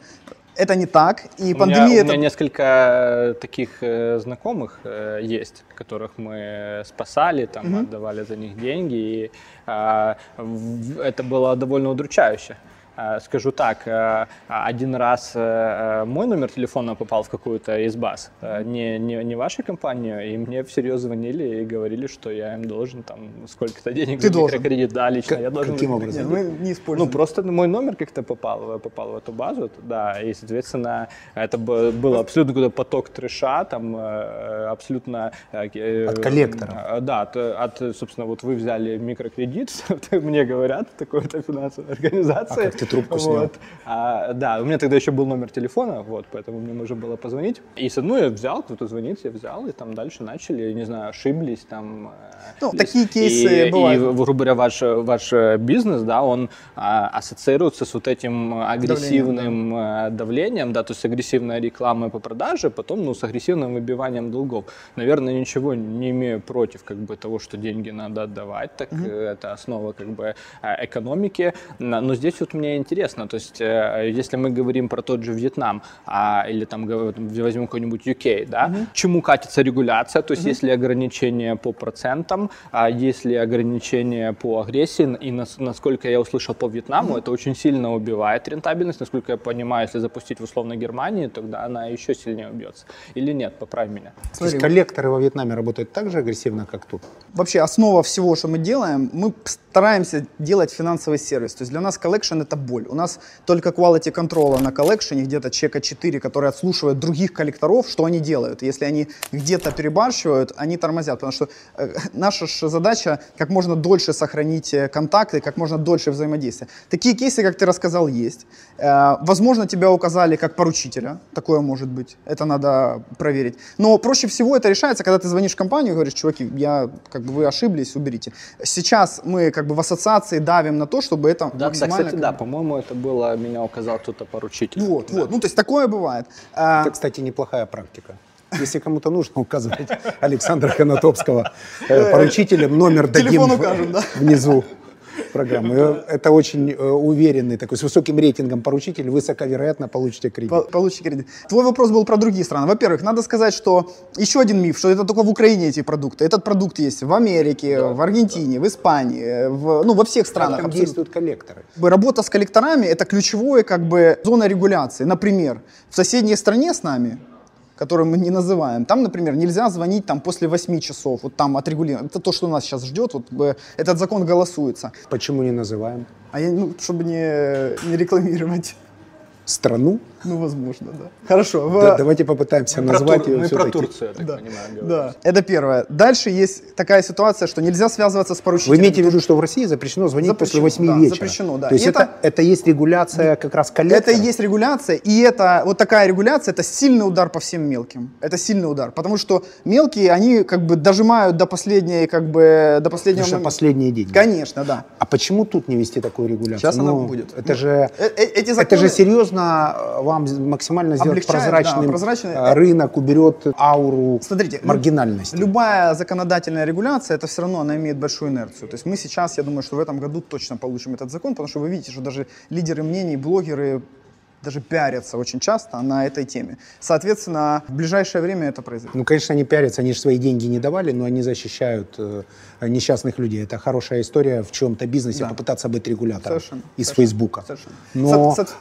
B: Это не так. И
A: У меня,
B: пандемия
A: у меня
B: это...
A: несколько э, таких э, знакомых э, есть, которых мы спасали, там, отдавали за них деньги, и в- это было довольно удручающе. А, Скажу так, э, один раз э, э, мой номер телефона попал в какую-то из баз, не, не, не вашей компанию, и мне всерьез звонили и говорили, что я им должен там сколько-то денег
B: Ты
A: за
B: должен.
A: микрокредит, да, лично
C: Как-
A: я должен.
C: каким образом?
B: Нет, мы не используем.
A: Ну, просто мой номер как-то попал, попал в эту базу, да, и, соответственно, это был абсолютно какой-то поток трэша, там, абсолютно...
C: От коллектора.
A: Да, от, от, собственно, вот вы взяли микрокредит, мне говорят, такой-то финансовой
C: А
A: организации.
C: как ты трубку снял.
A: Вот. А, да, у меня тогда еще был номер телефона, вот, поэтому мне нужно было позвонить. И с одной я взял, кто-то звонит, я взял, и там дальше начали, не знаю, ошиблись, там... э,
B: Ну,
A: лис-
B: такие кейсы
A: и,
B: бывают.
A: И, грубо говоря, ваш, ваш э, бизнес, да, он а, ассоциируется с вот этим агрессивным э, давлением, да, то есть агрессивная реклама по продаже, потом, ну, с агрессивным выбиванием долгов. Наверное, ничего не имею против, как бы, того, что деньги надо отдавать, так э, это основа, как бы, э, экономики. Но здесь вот мне интересно, то есть, э, если мы говорим про тот же Вьетнам, а, или там возьмем какой-нибудь UK, да, к чему катится регуляция, то есть, есть ли ограничения по процентам, а есть ли ограничения по агрессии, и нас- насколько я услышал по Вьетнаму, это очень сильно убивает рентабельность, насколько я понимаю, если запустить в условно Германии, тогда она еще сильнее убьется. Или нет, поправь меня.
C: То есть коллекторы во Вьетнаме работают так же агрессивно, как тут?
B: Вообще основа всего, что мы делаем, мы стараемся делать финансовый сервис. То есть для нас collection это боль. У нас только quality control а на collection е, где-то человека 4, который отслушивает других коллекторов, что они делают. Если они где-то перебарщивают, они тормозят. Потому что э, наша задача как можно дольше сохранить э, контакты, как можно дольше взаимодействия. Такие кейсы, как ты рассказал, есть. Э, возможно, тебя указали как поручителя. Такое может быть. Это надо проверить. Но проще всего это решается, когда ты звонишь в компанию и говоришь, чуваки, я, как бы вы ошиблись, уберите. Сейчас мы как бы в ассоциации давим на то, чтобы это
A: Да, да,
B: максимально...
A: кстати,
B: как
A: да,
B: бы-
A: по-моему, это было, меня указал кто-то поручитель.
B: Вот, вот. Ну, то есть такое бывает. А,
C: Это, кстати, неплохая практика. Если кому-то нужно указывать Александра Конотопского э, поручителем, номер дадим
B: Телефон укажем, да.
C: внизу программы. Э, Это очень э, уверенный такой, с высоким рейтингом поручитель, высоковероятно получите кредит.
B: По- Получите кредит. Твой вопрос был про другие страны. Во-первых, надо сказать, что еще один миф, что это только в Украине эти продукты. Этот продукт есть в Америке, в Аргентине, в Испании, в, ну, во всех странах.
C: там
B: абсолютно.
C: действуют коллекторы?
B: Работа с коллекторами – это ключевое как бы зона регуляции. Например, в соседней стране с нами, которую мы не называем, там, например, нельзя звонить там после 8 часов, вот там отрегулировано. Это то, что нас сейчас ждет, вот э, этот закон голосуется.
C: Почему не называем?
B: А я, ну, чтобы не, не рекламировать.
C: Страну?
B: Ну, возможно, да. Хорошо. в-
C: Да, давайте попытаемся
A: Про
C: назвать
A: Тур-
C: ее
A: мы про
C: все-таки.
A: Турцию, я так
B: Да,
A: понимаю, говорим.
B: да, это первое. Дальше есть такая ситуация, что нельзя связываться с
C: Вы
B: поручителем.
C: имеете в виду, что в России запрещено звонить
B: Запрещено,
C: после 8
B: да,
C: вечера?
B: запрещено, да.
C: То есть это,
B: это-
C: это есть регуляция как раз
B: Это
C: коллектора?
B: и есть регуляция, и это вот такая регуляция, это сильный удар по всем мелким. Это сильный удар, потому что мелкие, они как бы дожимают до последней, как бы до последнего
C: Потому
B: момента.
C: последние деньги.
B: Конечно, да.
C: А почему тут не вести такую регуляцию?
B: Сейчас она
C: Ну,
B: будет.
C: Это же,
B: Э- э- эти
C: это
B: законы-
C: же серьезно э, вам максимально сделать
B: Облегчает,
C: прозрачным
B: да, прозрачный.
C: э, рынок, уберет ауру
B: Смотрите,
C: маргинальности.
B: Любая законодательная регуляция, это все равно она имеет большую инерцию. То есть мы сейчас, я думаю, что в этом году точно получим этот закон, потому что вы видите, что даже лидеры мнений, блогеры даже пиарятся очень часто на этой теме. Соответственно, в ближайшее время это произойдет.
C: Ну, конечно, они пиарятся, они же свои деньги не давали, но они защищают э, несчастных людей. Это хорошая история в чем-то бизнесе
B: Да.
C: попытаться быть регулятором
B: Совершенно,
C: из
B: совершенно,
C: Фейсбука.
B: совершенно.
C: Но
B: Со- со-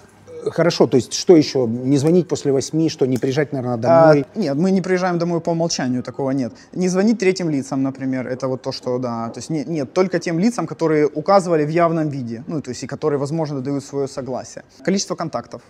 C: хорошо, то есть что еще? Не звонить после восьми, что не приезжать, наверное,
B: А,
C: домой?
B: нет, мы не приезжаем домой по умолчанию, такого нет. Не звонить третьим лицам, например, это вот то, что, да, то есть не- нет, только тем лицам, которые указывали в явном виде, ну, то есть и которые, возможно, дают свое согласие. Количество контактов.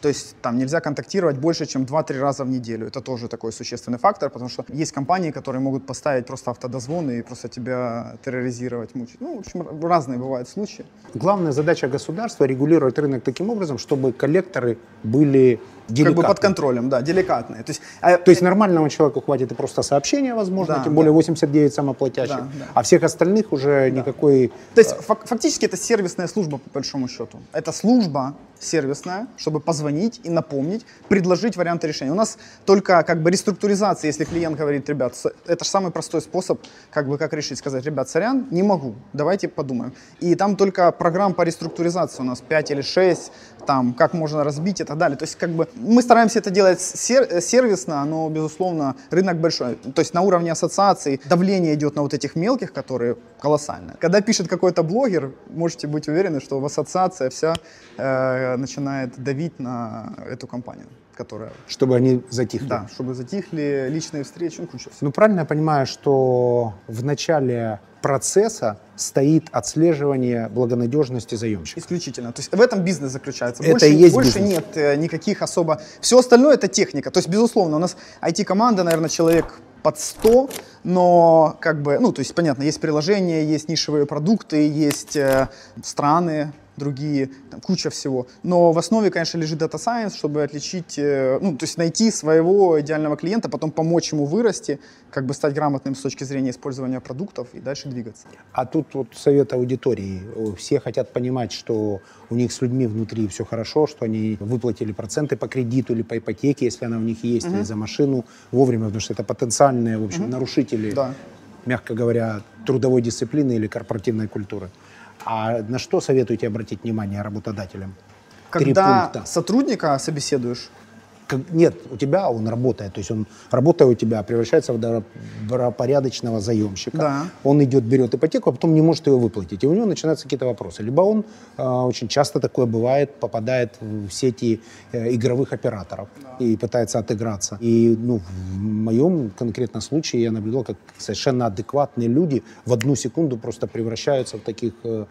B: То есть там нельзя контактировать больше, чем 2-3 раза в неделю. Это тоже такой существенный фактор, потому что есть компании, которые могут поставить просто автодозвоны и просто тебя терроризировать, мучить. Ну, в общем, разные бывают случаи.
C: Главная задача государства регулировать рынок таким образом, чтобы коллекторы были
B: Как
C: деликатны.
B: бы под контролем, да, деликатные. То есть, а,
C: То есть нормальному человеку хватит и просто сообщения, возможно,
B: Да,
C: тем более
B: да.
C: 89 самоплатящих,
B: Да, да.
C: а всех остальных уже никакой...
B: То есть фак- фактически это сервисная служба по большому счету. Это служба сервисная, чтобы позвонить и напомнить, предложить варианты решения. У нас только как бы реструктуризация, если клиент говорит, ребят, это же самый простой способ, как бы как решить, сказать, ребят, сорян, не могу, давайте подумаем. И там только программ по реструктуризации у нас 5 или 6, там, как можно разбить и так далее. То есть как бы мы стараемся это делать сер- э, сервисно, но, безусловно, рынок большой. То есть на уровне ассоциаций давление идет на вот этих мелких, которые колоссальное. Когда пишет какой-то блогер, можете быть уверены, что в ассоциация вся э, начинает давить на эту компанию, которая,
C: чтобы они затихли.
B: да, чтобы затихли личные встречи, ну, куча всего.
C: Ну, правильно я понимаю, что в начале процесса стоит отслеживание благонадежности заемщика?
B: Исключительно. То есть в этом бизнес заключается.
C: Это
B: больше,
C: и есть
B: больше
C: бизнес.
B: нет э, никаких особо. Все остальное это техника. То есть, безусловно, у нас IT-команда, наверное, человек под 100, но как бы, ну, то есть, понятно, есть приложения, есть нишевые продукты, есть э, страны, другие, там, куча всего. Но в основе, конечно, лежит Data Science, чтобы отличить, э, ну, то есть найти своего идеального клиента, потом помочь ему вырасти, как бы стать грамотным с точки зрения использования продуктов и дальше двигаться.
C: А тут вот совет аудитории. Все хотят понимать, что у них с людьми внутри все хорошо, что они выплатили проценты по кредиту или по ипотеке, если она у них есть, или за машину вовремя, потому что это потенциальные, в общем, нарушители,
B: Да.
C: мягко говоря, трудовой дисциплины или корпоративной культуры. А на что советуете обратить внимание работодателям? Три
B: Когда
C: пункта.
B: сотрудника собеседуешь,
C: Нет, у тебя он работает, то есть он, работая у тебя, превращается в добро- добропорядочного заемщика.
B: Да.
C: Он идет, берет ипотеку, а потом не может ее выплатить. И у него начинаются какие-то вопросы. Либо он, э, очень часто такое бывает, попадает в сети э, игровых операторов и пытается отыграться. И ну, в моем конкретном случае я наблюдал, как совершенно адекватные люди в одну секунду просто превращаются в таких э,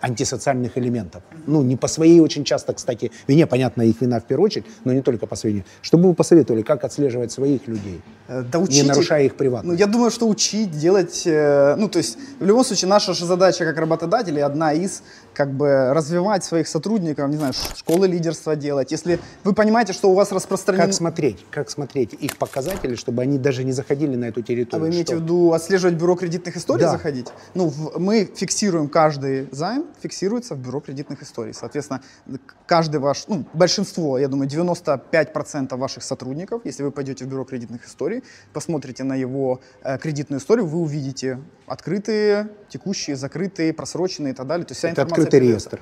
C: антисоциальных элементов. Ну, не по своей очень часто, кстати, вине, понятно, их вина в первую очередь, но не только по своей вине. Что бы вы посоветовали, как отслеживать своих людей,
B: э, да
C: не
B: учите-
C: нарушая их
B: Ну,
C: приватность?
B: я думаю, что учить, делать, э, ну, то есть, в любом случае, наша же задача как работодателей, одна из, как бы, развивать своих сотрудников, не знаю, школы лидерства делать. Если вы понимаете, что у вас распространен...
C: Как смотреть, как смотреть их показатели, чтобы они даже не заходили на эту
B: А
C: территорию?
B: вы имеете
C: Что?
B: в виду отслеживать бюро кредитных историй,
C: Да.
B: заходить? Ну, в- мы фиксируем каждый займ, фиксируется в бюро кредитных историй. Соответственно, каждый ваш, ну, большинство, я думаю, 95% ваших сотрудников, если вы пойдете в бюро кредитных историй, посмотрите на его э, кредитную историю, вы увидите открытые, текущие, закрытые, просроченные и так далее. То есть вся
C: Это
B: информация
C: открытый реестр.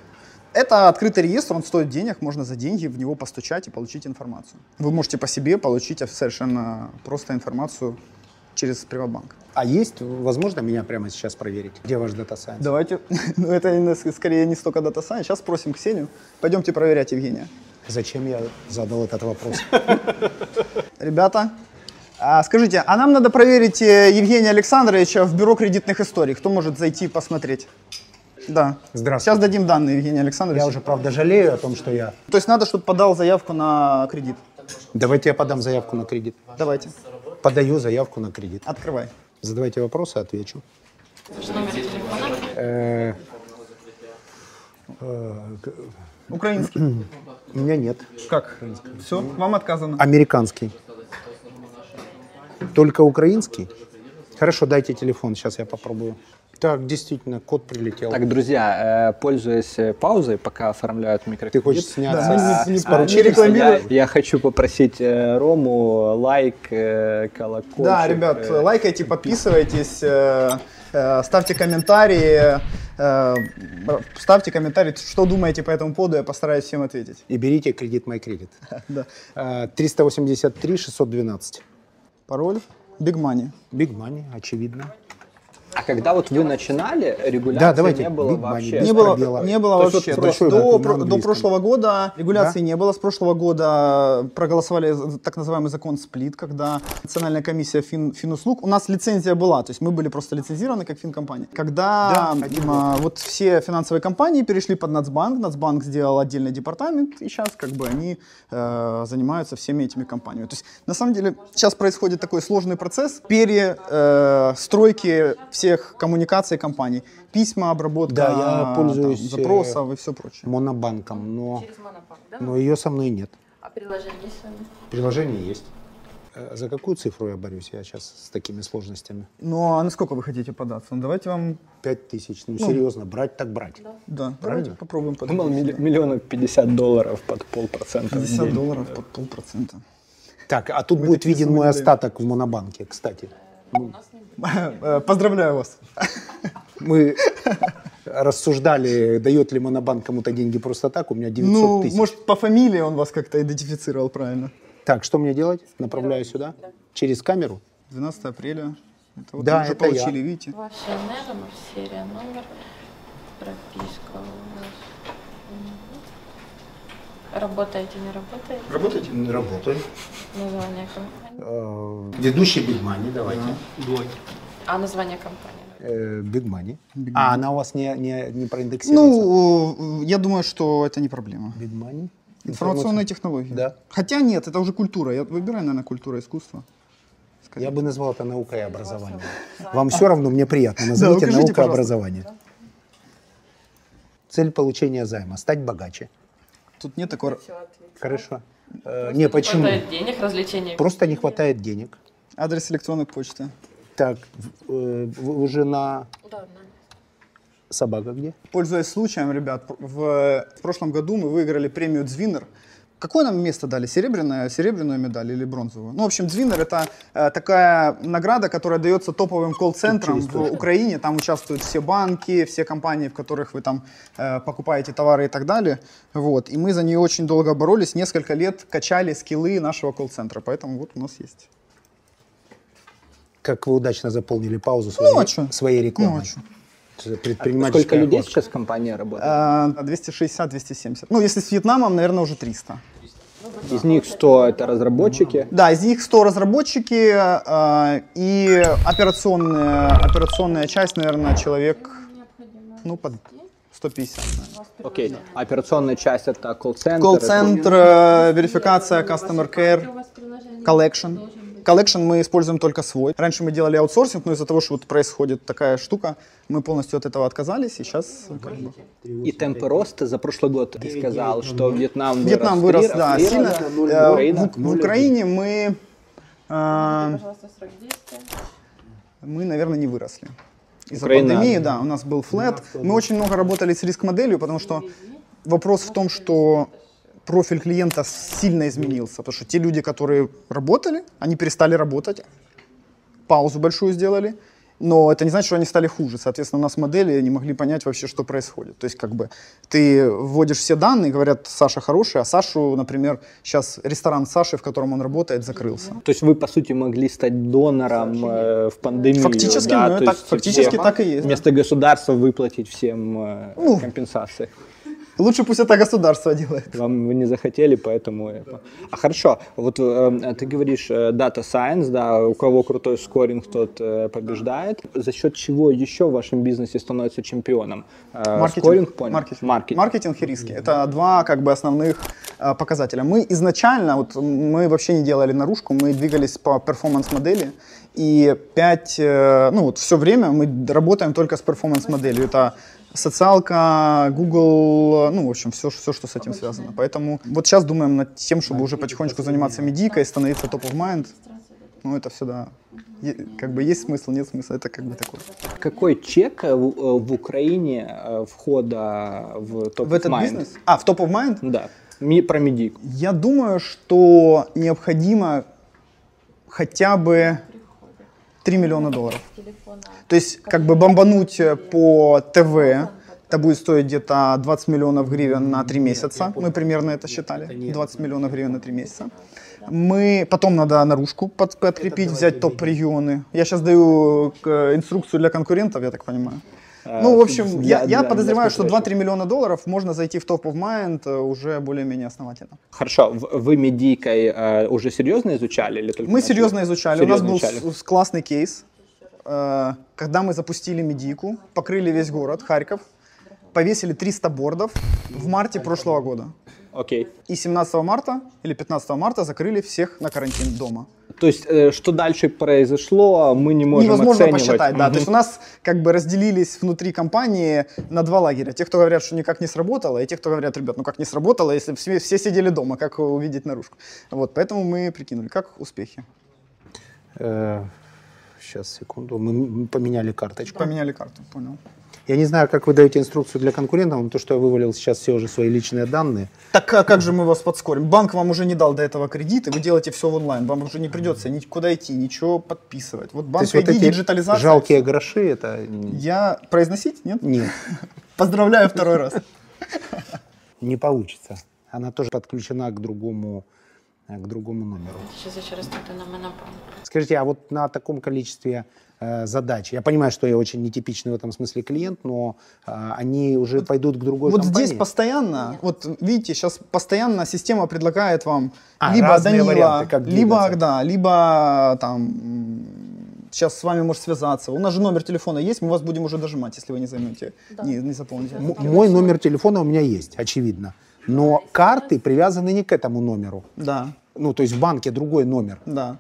B: Это открытый реестр, он стоит денег, можно за деньги в него постучать и получить информацию. Вы можете по себе получить совершенно просто информацию через Приватбанк.
C: А есть, возможно, меня прямо сейчас проверить? Где ваш data science?
B: Давайте, ну это скорее не столько data science. Сейчас спросим Ксению. Пойдемте проверять Евгения.
C: Зачем я задал этот вопрос?
B: Ребята, а скажите, а нам надо проверить э, Евгения Александровича в бюро кредитных историй. Кто может зайти посмотреть? Да.
C: Здравствуйте.
B: Сейчас дадим данные Евгения Александровича.
C: Я уже, правда, жалею о том, что я...
B: То есть надо, чтобы подал заявку на кредит.
C: Давайте я подам заявку на кредит.
B: Давайте,
C: Подаю заявку на кредит.
B: открывай.
C: Задавайте вопросы, отвечу. Э, э,
B: Украинский.
C: У меня нет.
B: Как? Все, вам отказано.
C: Американский. Только украинский? Хорошо, дайте телефон, сейчас я попробую. Так, действительно, код прилетел.
A: Так, друзья, э, пользуясь паузой, пока оформляют микрокредит,
C: Ты хочешь сняться
B: Да,
C: с, с
B: не-
C: поручением?
B: не рекламируем.
A: я, я хочу попросить э, Рому лайк, э, колокольчик.
B: Да, ребят, лайкайте, подписывайтесь, ставьте комментарии, ставьте комментарии, что думаете по этому поводу, я постараюсь всем ответить.
C: И берите кредит мой кредит.
B: Да.
C: Э, 383 612.
B: Пароль Big Money.
C: Big money, очевидно.
A: А когда вот вы начинали, регуляции
C: Да, давайте,
A: не было вообще.
B: Не было,
C: пробела.
B: не было
A: То
B: вообще. То есть до, до прошлого года регуляции не было. С прошлого года проголосовали за так называемый закон сплит, когда Национальная комиссия фин, финуслуг. У нас лицензия была, то есть мы были просто лицензированы как финкомпания. Когда
C: Да,
B: а, вот все финансовые компании перешли под Нацбанк, Нацбанк сделал отдельный департамент, и сейчас как бы они э, занимаются всеми этими компаниями. То есть на самом деле сейчас происходит такой сложный процесс перестройки всех коммуникаций компаний. Письма, обработка
C: Да, я
B: там,
C: пользуюсь, э,
B: запросов и все прочее.
C: Монобанком, но,
F: Через Монопак, да?
C: но ее со мной нет.
F: А приложение есть с вами?
C: Приложение есть. Э, За какую цифру я борюсь я сейчас с такими сложностями?
B: Ну а на сколько вы хотите податься? Ну давайте вам,
C: Пять тысяч. Ну, серьезно, брать так брать.
B: да,
C: Правильно?
B: давайте попробуем
A: Думал,
B: податься.
A: милли- миллионов 50 долларов под полпроцента. в
B: 50
A: день.
B: долларов под полпроцента.
C: Так, а тут
B: Мы
C: будет виден мой
B: не
C: остаток в монобанке, кстати.
B: Э, Поздравляю вас.
C: Мы рассуждали, дает ли монобанк кому-то деньги просто так, у меня 900
B: Ну,
C: тысяч.
B: может, по фамилии он вас как-то идентифицировал правильно.
C: Так, что мне делать? Направляю сюда? Через камеру?
B: 12 апреля. Это вот
C: Да,
B: мы уже
C: это я.
B: получили, видите.
F: Ваша НРМ, серия, номер, прописка у вас. Работаете, не работаете?
B: Работаете?
C: Работаю.
F: Название компании.
C: Э, Ведущий Big Money, давайте.
F: А название компании?
C: Э, Big Money. А, она у вас не, не, не проиндексируется?
B: Ну, э, я думаю, что это не проблема.
C: Big Money?
B: Информационные технологии.
C: Да.
B: Хотя нет, это уже культура. Я выбираю, наверное, культура искусства.
C: Я бы назвал это наука и образование. Вам все равно, мне приятно. Назовите
B: укажите,
C: наука и образование. Цель получения займа – стать богаче.
B: Тут нет такого...
C: Хорошо. Э, не, почему?
F: хватает денег, развлечений.
C: Просто не хватает денег.
B: Адрес электронной почты.
C: Так, в- э, вы уже на
F: Да, да.
C: собака где?
B: Пользуясь случаем, ребят, в, в прошлом году мы выиграли премию Дзвинер. Какое нам место дали? Серебряная, серебряную медаль или бронзовую? Ну, в общем, Дзвинер — это э, такая награда, которая дается топовым колл-центрам в Украине. Там участвуют все банки, все компании, в которых вы там э, покупаете товары и так далее. Вот. И мы за нее очень долго боролись, несколько лет качали скиллы нашего колл-центра. Поэтому вот у нас есть.
C: Как вы удачно заполнили паузу своей,
B: а чё?
C: своей рекламой.
B: Ну, а
C: предпринимательская
A: Сколько людей сейчас компания работает?
B: Э, 260-270. Ну, если с Вьетнамом, наверное, уже 300.
A: Из них 100 это разработчики.
B: Да, из них 100 разработчики э, и операционная, операционная часть, наверное, человек, ну, под 150. наверное.
A: Окей. А Операционная часть это колл-центр.
B: Колл-центр, э, верификация, customer care, collection. Collection мы используем только свой. Раньше мы делали аутсорсинг, но из-за того, что вот происходит такая штука, мы полностью от этого отказались, и сейчас как бы,
A: И темпы роста за прошлый год ты сказал, что Вьетнам
B: Вьетнам
A: вырос,
B: вырос,
A: в три-
B: да, сильно. Э. В, в Украине мы, э,
F: действия.
B: мы, наверное, не выросли. Из-за
A: Украина-
B: пандемии, да, у нас был флет. Мы очень много работали с риск-моделью, потому что вопрос в том, что профиль клиента сильно изменился. Потому что те люди, которые работали, они перестали работать, паузу большую сделали. Но это не значит, что они стали хуже. Соответственно, у нас модели не могли понять вообще, что происходит. То есть, как бы, ты вводишь все данные, говорят, Саша хороший, а Сашу, например, сейчас ресторан Саши, в котором он работает, закрылся.
A: То есть вы, по сути, могли стать донором э, в пандемию.
B: Фактически,
A: да?
B: ну, так-
A: есть
B: фактически
A: всем
B: так и есть, да.
A: Вместо государства выплатить всем э,
B: Ну.
A: компенсации.
B: Лучше пусть это государство делает.
A: Вам вы не захотели, поэтому... это. А хорошо, вот э, ты говоришь э, Data Science, да, у кого крутой скоринг, тот э, побеждает. За счет чего еще в вашем бизнесе становится чемпионом? Э,
B: Маркетинг.
A: Скоринг, понял?
B: Маркетинг.
A: Маркетинг.
B: Маркетинг и риски. Это два как бы основных э, показателя. Мы изначально, вот мы вообще не делали наружку, мы двигались по перформанс-модели. И пять, э, ну вот все время мы работаем только с перформанс-моделью. Это социалка, Google, ну, в общем, все, все, что с этим связано. Поэтому вот сейчас думаем над тем, чтобы уже потихонечку заниматься медийкой, становиться топ of mind. Ну, это всегда, е- как бы есть смысл, нет смысла, это как бы такое.
A: Какой чек э, в, э, в Украине э, входа в топ
B: В этот
A: Mind?
B: бизнес? А, в топ of mind?
A: Да. Ми- про медийку.
B: Я думаю, что необходимо хотя бы 3 миллиона долларов. То есть как бы бомбануть э, по ТВ, это будет стоить где-то 20 миллионов гривен на 3 месяца. Мы примерно это считали. 20 миллионов гривен на 3 месяца. Мы потом надо наружку под, подкрепить, взять топ-регионы. Я сейчас даю э, инструкцию для конкурентов, я так понимаю. Ну, в общем,
A: для-
B: я, я
A: для-
B: подозреваю, что
A: спецрейшн.
B: 2-3 миллиона долларов можно зайти в топ of mind э, уже более-менее основательно.
A: Хорошо, вы медийкой э, уже серьезно изучали или только
B: Мы
A: начали?
B: серьезно изучали.
A: Серьезно
B: У нас был
A: изучали.
B: с- классный кейс, э, когда мы запустили медийку, покрыли весь город, Харьков, повесили 300 бордов в марте прошлого года.
A: Окей.
B: И 17 марта или 15 марта закрыли всех на карантин дома.
A: То есть, э, что дальше произошло, мы не можем
B: Невозможно
A: оценивать.
B: посчитать, да.
A: Мгм.
B: То есть у нас как бы разделились внутри компании на два лагеря. Те, кто говорят, что никак не сработало, и те, кто говорят, ребят, ну как не сработало, если все, все сидели дома, как увидеть наружку. Вот, поэтому мы прикинули, как успехи.
C: сейчас, секунду. Мы поменяли карточку.
B: Поменяли карту, понял.
C: Я не знаю, как вы даете инструкцию для конкурентов, но то, что я вывалил сейчас все уже свои личные данные.
B: Так а как же мы вас подскорим? Банк вам уже не дал до этого кредит, и вы делаете все в онлайн. Вам уже не придется никуда идти, ничего подписывать. Вот
C: То
B: банк
C: есть вот
B: ID,
C: эти
B: диджитализация.
C: жалкие гроши, это...
B: Я произносить? Нет?
C: Нет,
B: Поздравляю второй раз.
C: не получится. Она тоже подключена к другому, к другому номеру.
F: Ще зачерстити на мене банк.
C: Скажите, а вот на таком количестве э, задач, я понимаю, что я очень нетипичный в этом смысле клиент, но э, они уже пойдут к другой
B: Вот
C: компании?
B: здесь постоянно, вот видите, сейчас постоянно система предлагает вам
C: А,
B: либо Данила,
C: варианты, как
B: либо, да, либо там сейчас с вами может связаться. У нас же номер телефона есть, мы вас будем уже дожимать, если вы не займете, не, не заполните.
C: М- мой номер телефона у меня есть, очевидно. Но карты привязаны не к этому номеру.
B: Да,
C: Ну, то есть в банке другой номер.
B: да.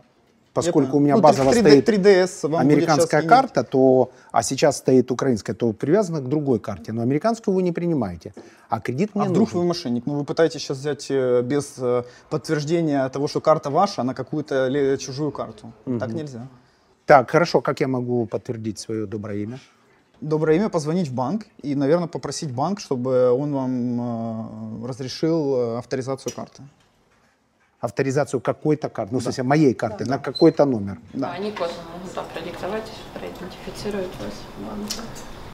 C: Поскольку у меня
B: Ну,
C: базово
B: 3D
C: стоит
B: 3DS вам будет
C: американская карта, то, а сейчас стоит украинская, то привязана к другой карте. Но американскую вы не принимаете. А кредит мне
B: А вдруг
C: нужен.
B: вы мошенник? Ну, вы пытаетесь сейчас взять э, без э, подтверждения того, что карта ваша, на какую-то чужую карту. Так нельзя.
C: Так, хорошо, как я могу подтвердить свое доброе имя?
B: Доброе имя позвонить в банк и, наверное, попросить банк, чтобы он вам э, разрешил э, авторизацию карты.
C: Авторизацию какой-то карты, ну, в смысле, моей карты, на какой-то номер.
F: Да, они косвенно могут там продиктовать, проидентифицировать вас в банке.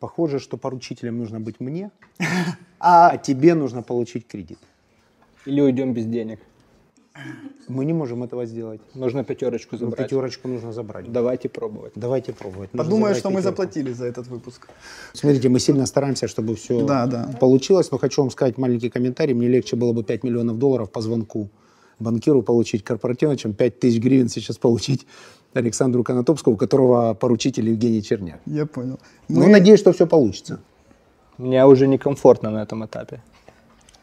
C: Похоже, что поручителем нужно быть мне, а тебе нужно получить кредит.
A: Или уйдем без денег.
C: Мы не можем этого сделать.
A: Нужно пятерочку
C: Ну,
A: забрать.
C: пятерочку нужно забрать.
A: Давайте пробовать.
C: Давайте пробовать. Нужно
B: Подумаю, что мы
C: пятерку.
B: заплатили за этот выпуск.
C: Смотрите, мы сильно стараемся, чтобы все
B: Да, да.
C: получилось, но хочу вам сказать маленький комментарий. Мне легче было бы 5 миллионов долларов по звонку банкиру получить корпоративно, чем 5 тысяч гривен сейчас получить Александру Конотопскому, у которого поручитель Евгений Черняк.
B: Я понял.
C: Ну, надеюсь, что все получится.
A: Мне уже некомфортно на этом этапе.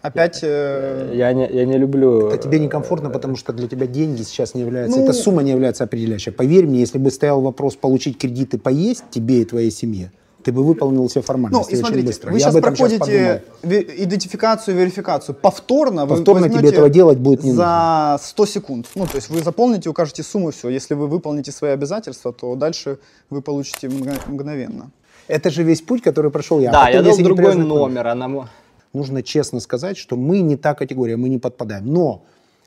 B: Опять... э,
A: Я не, я не люблю...
C: Это тебе некомфортно, потому что для тебя деньги сейчас не являются,
B: Ну-
C: эта сумма не является определяющей. Поверь мне, если бы стоял вопрос получить кредит и поесть тебе и твоей семье, ты бы выполнил все
B: Ну,
C: формальности
B: и
C: очень
B: смотрите,
C: быстро.
B: вы
C: Я
B: сейчас проходите ве- идентификацию, верификацию. Повторно,
C: Повторно
B: вы
C: тебе этого делать будет не
B: за 100 секунд. Ну, то есть вы заполните, укажете сумму, все. Если вы выполните свои обязательства, то дальше вы получите мгно- мгновенно.
C: Это же весь путь, который прошел я. А
A: Да,
C: потом,
A: я дал другой номер, она... мо-
C: нужно честно сказать, что мы не та категория, мы не подпадаем. Но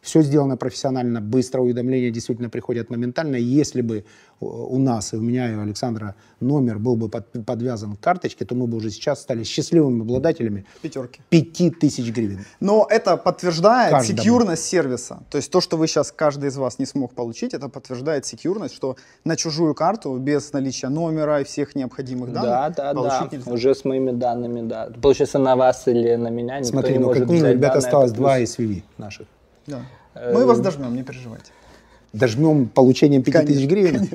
C: все сделано профессионально, быстро, уведомления действительно приходят моментально. Если бы э, у нас, и у меня, и у Александра номер был бы под- подвязан к карточке, то мы бы уже сейчас стали счастливыми обладателями
B: Пятерки.
C: 5000 гривен.
B: Но это подтверждает
C: Каждому.
B: секьюрность сервиса. То есть то, что вы сейчас, каждый из вас не смог получить, это подтверждает секьюрность, что на чужую карту без наличия номера и всех необходимых данных
A: Да, да, да.
B: получить нельзя.
A: Уже с моими данными, да. Получается, на вас или на меня никто
C: Смотри,
A: не
C: ну
A: может
C: как минимум,
A: взять
C: ребят,
A: данные,
C: осталось два. SVV наших.
B: Да.
A: Э,
B: Мы вас дожмем, не переживайте.
C: Дожмем получением 5000
B: Конечно,
C: гривен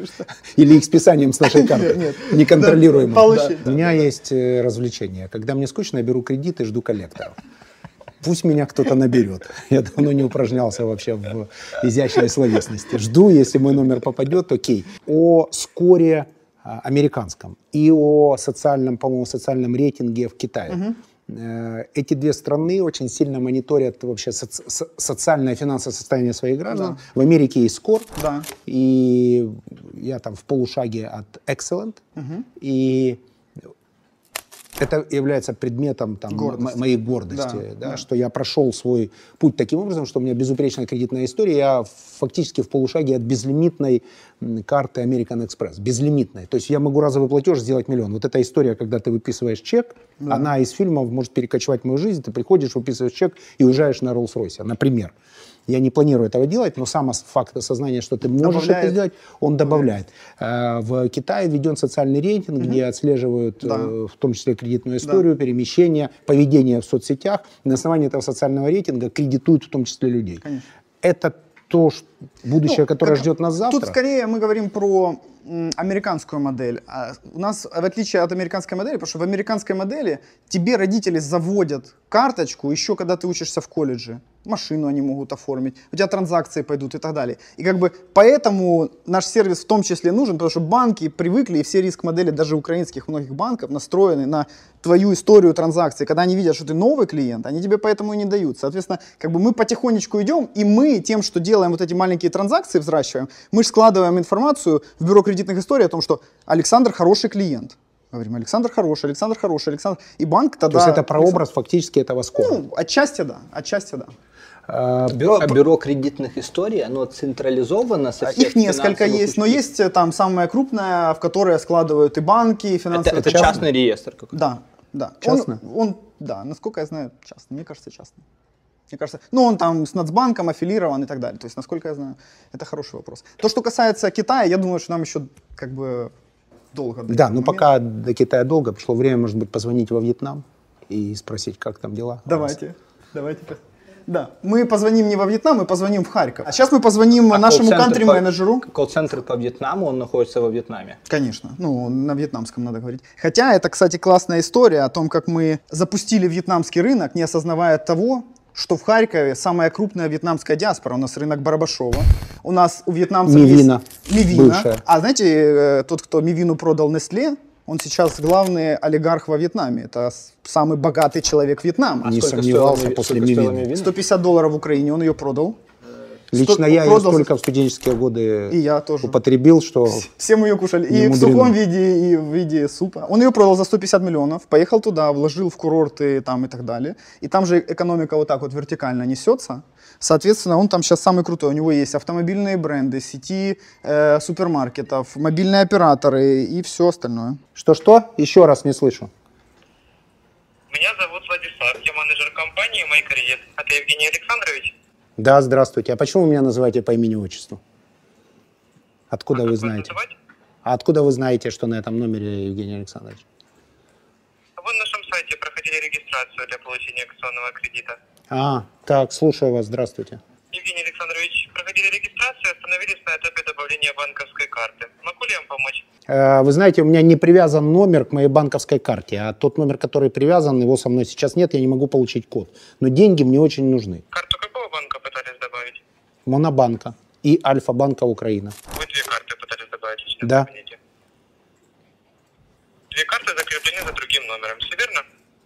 C: или их списанием с нашей карты,
B: нет.
C: неконтролируемо.
B: Да, получить,
C: У меня есть э, развлечение. Когда мне скучно, я беру кредит и жду коллекторов. Пусть меня кто-то наберет. Я давно не упражнялся вообще в изящной словесности. Жду, если мой номер попадет, окей. О скоре а, американском и о социальном, по-моему, социальном рейтинге в Китае. Э, Эти две страны очень сильно мониторят вообще соци- со- социальное и финансовое состояние своих граждан. В Америке есть скор,
B: Да.
C: и я там в полушаге от Excellent, и это является предметом там,
B: Гордости.
C: мо- моей гордости,
B: Да,
C: да,
B: да.
C: что я прошел свой путь таким образом, что у меня безупречная кредитная история, я фактически в полушаге от безлимитной карты American Express, безлимитной. То есть я могу разовый платеж сделать миллион. Вот эта история, когда ты выписываешь чек, она из фильмов может перекочевать мою жизнь, ты приходишь, выписываешь чек и уезжаешь на Rolls-Royce, например. Я не планирую этого делать, но сам факт осознания, что ты можешь
B: Добавляет.
C: это сделать, он добавляет. Э, В Китае введен социальный рейтинг, где отслеживают
B: Да.
C: э, в том числе кредитную историю, перемещение, поведение в соцсетях. На основании этого социального рейтинга кредитуют в том числе людей.
B: Конечно.
C: Это то ш- будущее,
B: Ну,
C: которое
B: как-
C: ждет нас завтра.
B: Тут скорее мы говорим про м, американскую модель. А у нас, в отличие от американской модели, потому что в американской модели тебе родители заводят карточку еще когда ты учишься в колледже. Машину они могут оформить, у тебя транзакции пойдут и так далее. И как бы поэтому наш сервис в том числе нужен, потому что банки привыкли, и все риск-модели даже украинских многих банков настроены на твою историю транзакций. Когда они видят, что ты новый клиент, они тебе поэтому и не дают. Соответственно, как бы мы потихонечку идем, и мы тем, что делаем вот эти маленькие транзакции, взращиваем, мы же складываем информацию в бюро кредитных историй о том, что Александр хороший клиент. Говорим, Александр хороший, Александр хороший, Александр. И банк тогда...
C: То есть это прообраз фактически этого скора.
B: Ну, отчасти да, отчасти да.
A: Бюро, а бюро кредитных историй, оно централизовано со всех
B: Их несколько есть, но есть э, там самое крупное, в которое складывают и банки, и
A: Это,
B: финансовые...
A: это
B: частные.
A: частный реестр какой-то.
B: Да, да.
C: Частно?
B: Он, он, да, насколько я знаю, частный. Мне кажется, частный. Мне кажется, ну он там с Нацбанком аффилирован и так далее. То есть, насколько я знаю, это хороший вопрос. То, что касается Китая, я думаю, что нам еще как бы долго. до
C: Да, но
B: момента.
C: пока до Китая долго, пришло время, может быть, позвонить во Вьетнам и спросить, как там дела.
B: Давайте, давайте. Да, мы позвоним не во Вьетнам, мы позвоним в Харьков. А сейчас мы позвоним
A: А
B: нашему кантри-менеджеру.
A: Колл-центр по Вьетнаму, он находится во Вьетнаме.
B: Конечно, ну, на вьетнамском надо говорить. Хотя это, кстати, классная история о том, как мы запустили вьетнамский рынок, не осознавая того, что в Харькове самая крупная вьетнамская диаспора. У нас рынок Барабашова. У нас у вьетнамцев
C: Мивина.
B: есть... Мивина.
C: Бывшая.
B: А знаете, э, тот, кто Мивину продал Nestle, он сейчас главный олигарх во Вьетнаме. Это самый богатый человек Вьетнама.
C: Не сомневался
A: стоила
C: после.
A: Мивина?
B: 150 долларов в Украине, он ее продал.
C: Лично я ее столько в студенческие годы
B: И я тоже.
C: употребил, что
B: Все мы ее кушали. И в сухом виде, и в виде супа. Он ее продал за 150 миллионов, поехал туда, вложил в курорты там и так далее. И там же экономика вот так вот вертикально несется. Соответственно, он там сейчас самый крутой. У него есть автомобильные бренды, сети э, супермаркетов, мобильные операторы и все остальное.
C: Что-что? Еще раз не слышу.
H: Меня зовут Владислав, я менеджер компании MyCredit. Это Евгений Александрович.
C: Да, здравствуйте. А почему вы меня называете по имени-отчеству? Откуда
H: А
C: вы знаете?
H: называть?
C: А откуда вы знаете, что на этом номере Евгений Александрович?
H: Вы на нашем сайте проходили регистрацию для получения акционного кредита.
C: А, так, слушаю вас, здравствуйте.
H: Евгений Александрович, проходили регистрацию остановились на этапе добавления банковской карты. Могу ли я вам помочь?
C: Э, Вы знаете, у меня не привязан номер к моей банковской карте, а тот номер, который привязан, его со мной сейчас нет, я не могу получить код. Но деньги мне очень нужны.
H: Карту какого банка пытались добавить?
C: Монобанка и Альфа-банка Украина.
H: Вы две карты пытались добавить в личном
C: Да.
H: кабинете. Две карты закреплены за другим номером, все верно?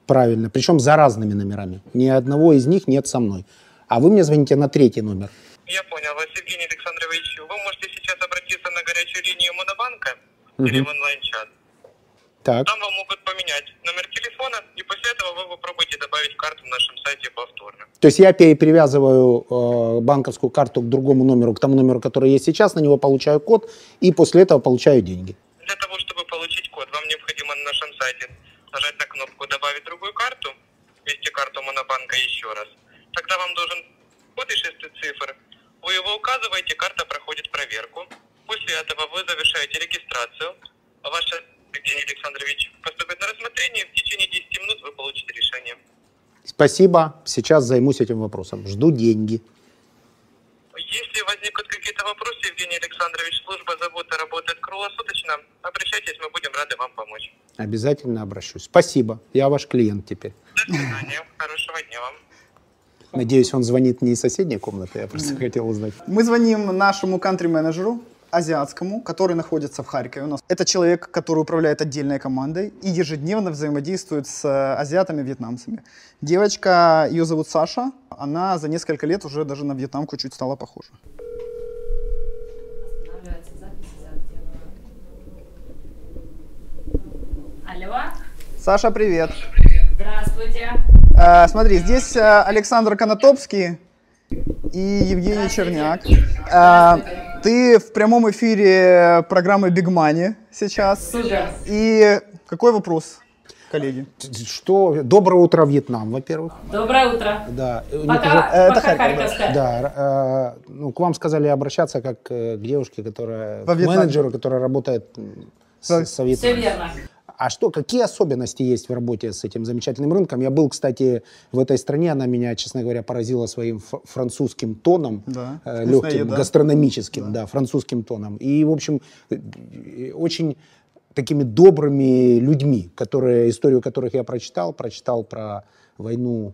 C: Правильно, причем за разными номерами. Ни одного из них нет со мной. А вы мне звоните на третий номер.
H: Я понял вас, Евгений Александрович. Вы можете сейчас обратиться на горячую линию Монобанка
C: Мгм.
H: или в онлайн-чат.
C: Так,
H: Там вам могут поменять номер телефона, добавить карту на нашем сайте повторно.
C: то есть я пере- привязываю э, банковскую карту к другому номеру, к тому номеру, который есть сейчас, на него получаю код, и после этого получаю деньги.
H: Для того, чтобы получить код, вам необходимо на нашем сайте нажать на кнопку «Добавить другую карту», ввести карту Монобанка еще раз. Тогда вам должен код из шести цифр. Вы его указываете, карта проходит проверку. После этого вы завершаете регистрацию. А Ваш Евгений Александрович поступит на рассмотрение. В течение 10 минут вы получите решение.
C: Спасибо, сейчас займусь этим вопросом. Жду деньги.
H: Если возникнут какие-то вопросы, Евгений Александрович, служба заботы работает круглосуточно. Обращайтесь, мы будем рады вам помочь.
C: Обязательно обращусь. Спасибо, я ваш клиент теперь.
H: До свидания. Хорошего дня вам.
C: Надеюсь, он звонит не из соседней комнаты, я просто хотел узнать.
B: Мы звоним нашему кантри-менеджеру, азиатскому, который находится в Харькове. У нас это человек, который управляет отдельной командой и ежедневно взаимодействует с э, азиатами, вьетнамцами. Девочка, ее зовут Саша, она за несколько лет уже даже на вьетнамку чуть стала похожа.
I: Алло,
B: Саша, привет.
I: здравствуйте.
B: Э, смотри, здесь э, Александр Конотопский и Евгений Черняк. Э, ты в прямом эфире программы Big Money сейчас.
I: Супер.
B: И какой вопрос, коллеги?
C: Что? Доброе утро, Вьетнам, во-первых.
I: Доброе утро.
C: Да. них
I: Пока,
C: уже-
B: Э, это
I: пока
B: Харьков, да.
I: Харьковская.
C: Да, э, ну, к вам сказали обращаться как э, к девушке, которая,
B: Во
C: к менеджеру, которая работает с, со
I: Все
C: Вьетнамом.
I: верно.
C: А что, какие особенности есть в работе с этим замечательным рынком? Я был, кстати, в этой стране, она меня, честно говоря, поразила своим французским тоном,
B: Да,
C: э, легким,
B: еда.
C: гастрономическим, да. французским тоном. И, в общем, э, очень такими добрыми людьми, которые, историю которых я прочитал, прочитал про войну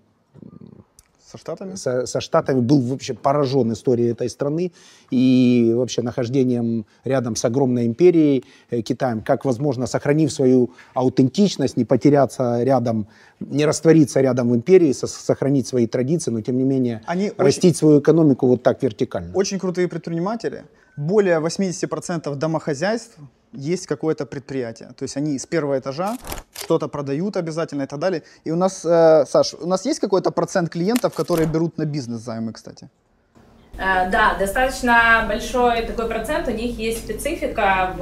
B: Со Штатами?
C: со, со Штатами, был вообще поражен историей этой страны и вообще нахождением рядом с огромной империей э, Китаем, как возможно, сохранив свою аутентичность, не потеряться рядом, не раствориться рядом в империи, со- сохранить свои традиции, но тем не менее
B: Они
C: растить свою экономику вот так вертикально.
B: Очень крутые предприниматели. Более 80% домохозяйств есть какое-то предприятие. То есть они с первого этажа что-то продают обязательно и так далее. И у нас, э, Саш, у нас есть какой-то процент клиентов, которые берут на бизнес займы, кстати?
I: Э, Да, достаточно большой такой процент. У них есть специфика в,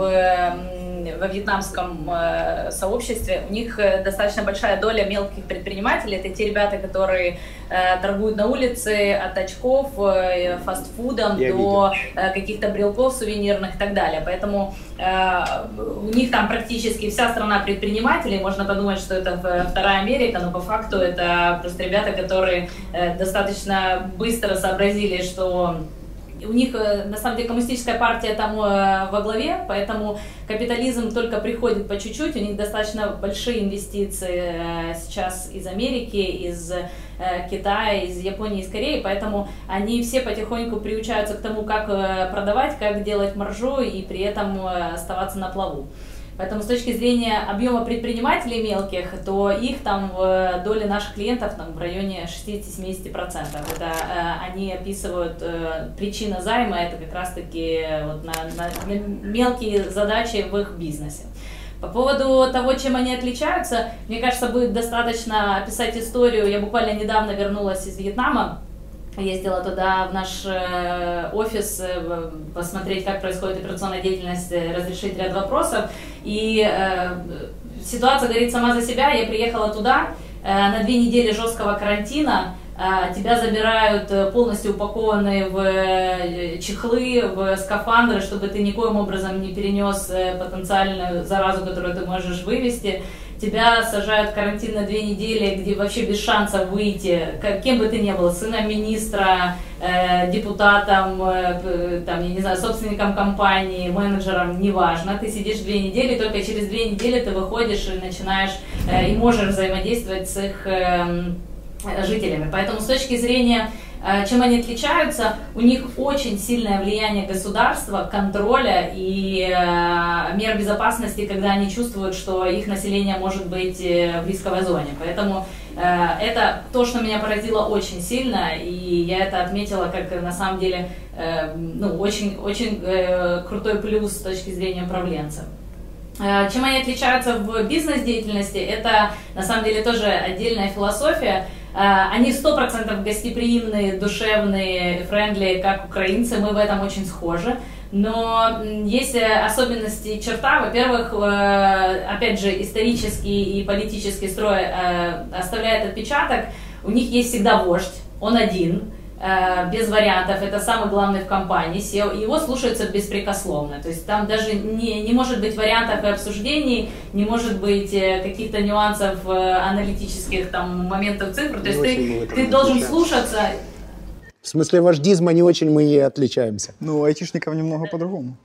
I: во вьетнамском э, сообществе. У них э, достаточно большая доля мелких предпринимателей. Это те ребята, которые э, торгуют на улице от очков, э, фастфудом
C: Я
I: до каких-то брелков сувенирных и так далее. Поэтому у них там практически вся страна предпринимателей. Можно подумать, что это вторая Америка, но по факту это просто ребята, которые э, достаточно быстро сообразили, что у них, э, на самом деле, коммунистическая партия там э, во главе, поэтому капитализм только приходит по чуть-чуть, у них достаточно большие инвестиции э, сейчас из Америки, из Китая, из Японии, из Кореи, поэтому они все потихоньку приучаются к тому, как продавать, как делать маржу и при этом оставаться на плаву. Поэтому с точки зрения объема предпринимателей мелких, то их там в доле наших клиентов там, в районе 60-70%. Это э, они описывают э, причина займа, это как раз-таки вот на, на, на мелкие задачи в их бизнесе. По поводу того, чем они отличаются, мне кажется, будет достаточно описать историю. Я буквально недавно вернулась из Вьетнама, ездила туда в наш э, офис э, посмотреть, как происходит операционная деятельность, э, разрешить ряд вопросов. И ситуация говорит сама за себя. Я приехала туда на две недели жесткого карантина. Тебя забирают полностью упакованные в чехлы, в скафандры, чтобы ты никоим образом не перенес потенциальную заразу, которую ты можешь вывести. Тебя сажают в карантин на две недели, где вообще без шанса выйти, кем бы ты ни был, сыном министра, э, депутатом, э, там, я не знаю, собственником компании, менеджером, неважно, ты сидишь две недели, только через две недели ты выходишь и начинаешь, э, и можешь взаимодействовать с их э, жителями. Поэтому с точки зрения Э, чем они отличаются? У них очень сильное влияние государства, контроля и э, мер безопасности, когда они чувствуют, что их население может быть э, в рисковой зоне. Поэтому это то, что меня поразило очень сильно, и я это отметила как на самом деле ну, очень, очень крутой плюс с точки зрения управленцев. Чем они отличаются в бизнес-деятельности, это на самом деле тоже отдельная философия – Э, они сто процентов гостеприимные, душевные, френдли, как украинцы, мы в этом очень схожи. Но есть особенности черта. Во-первых, э, опять же, исторический и политический строй э, оставляет отпечаток. У них есть всегда вождь, он один Э, без вариантов, это самый главный в компании, SEO, его слушаются беспрекословно. То есть там даже не, не может быть вариантов и обсуждений, не может быть э, каких-то нюансов э, аналитических там моментов цифр. То есть ты, ты должен слушаться.
C: В смысле вождизма не очень мы и отличаемся.
B: Ну, айтишников немного по-другому.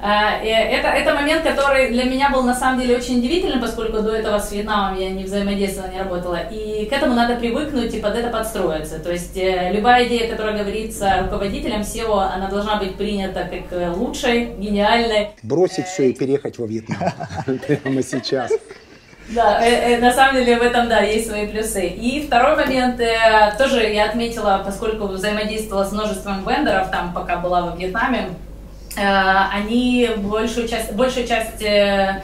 I: А, это, это момент, который для меня был на самом деле очень удивительным, поскольку до этого с Вьетнамом я не взаимодействовала, не работала. И к этому надо привыкнуть и под это подстроиться. То есть э, любая идея, которая говорится руководителем SEO, она должна быть принята как э, лучшей, гениальной.
C: Бросить все и переехать во Вьетнам прямо сейчас.
I: Да, э, э, на самом деле в этом, да, есть свои плюсы. И второй момент, э, тоже я отметила, поскольку взаимодействовала с множеством вендоров, там пока была во Вьетнаме, Э, они большую часть, большую часть э,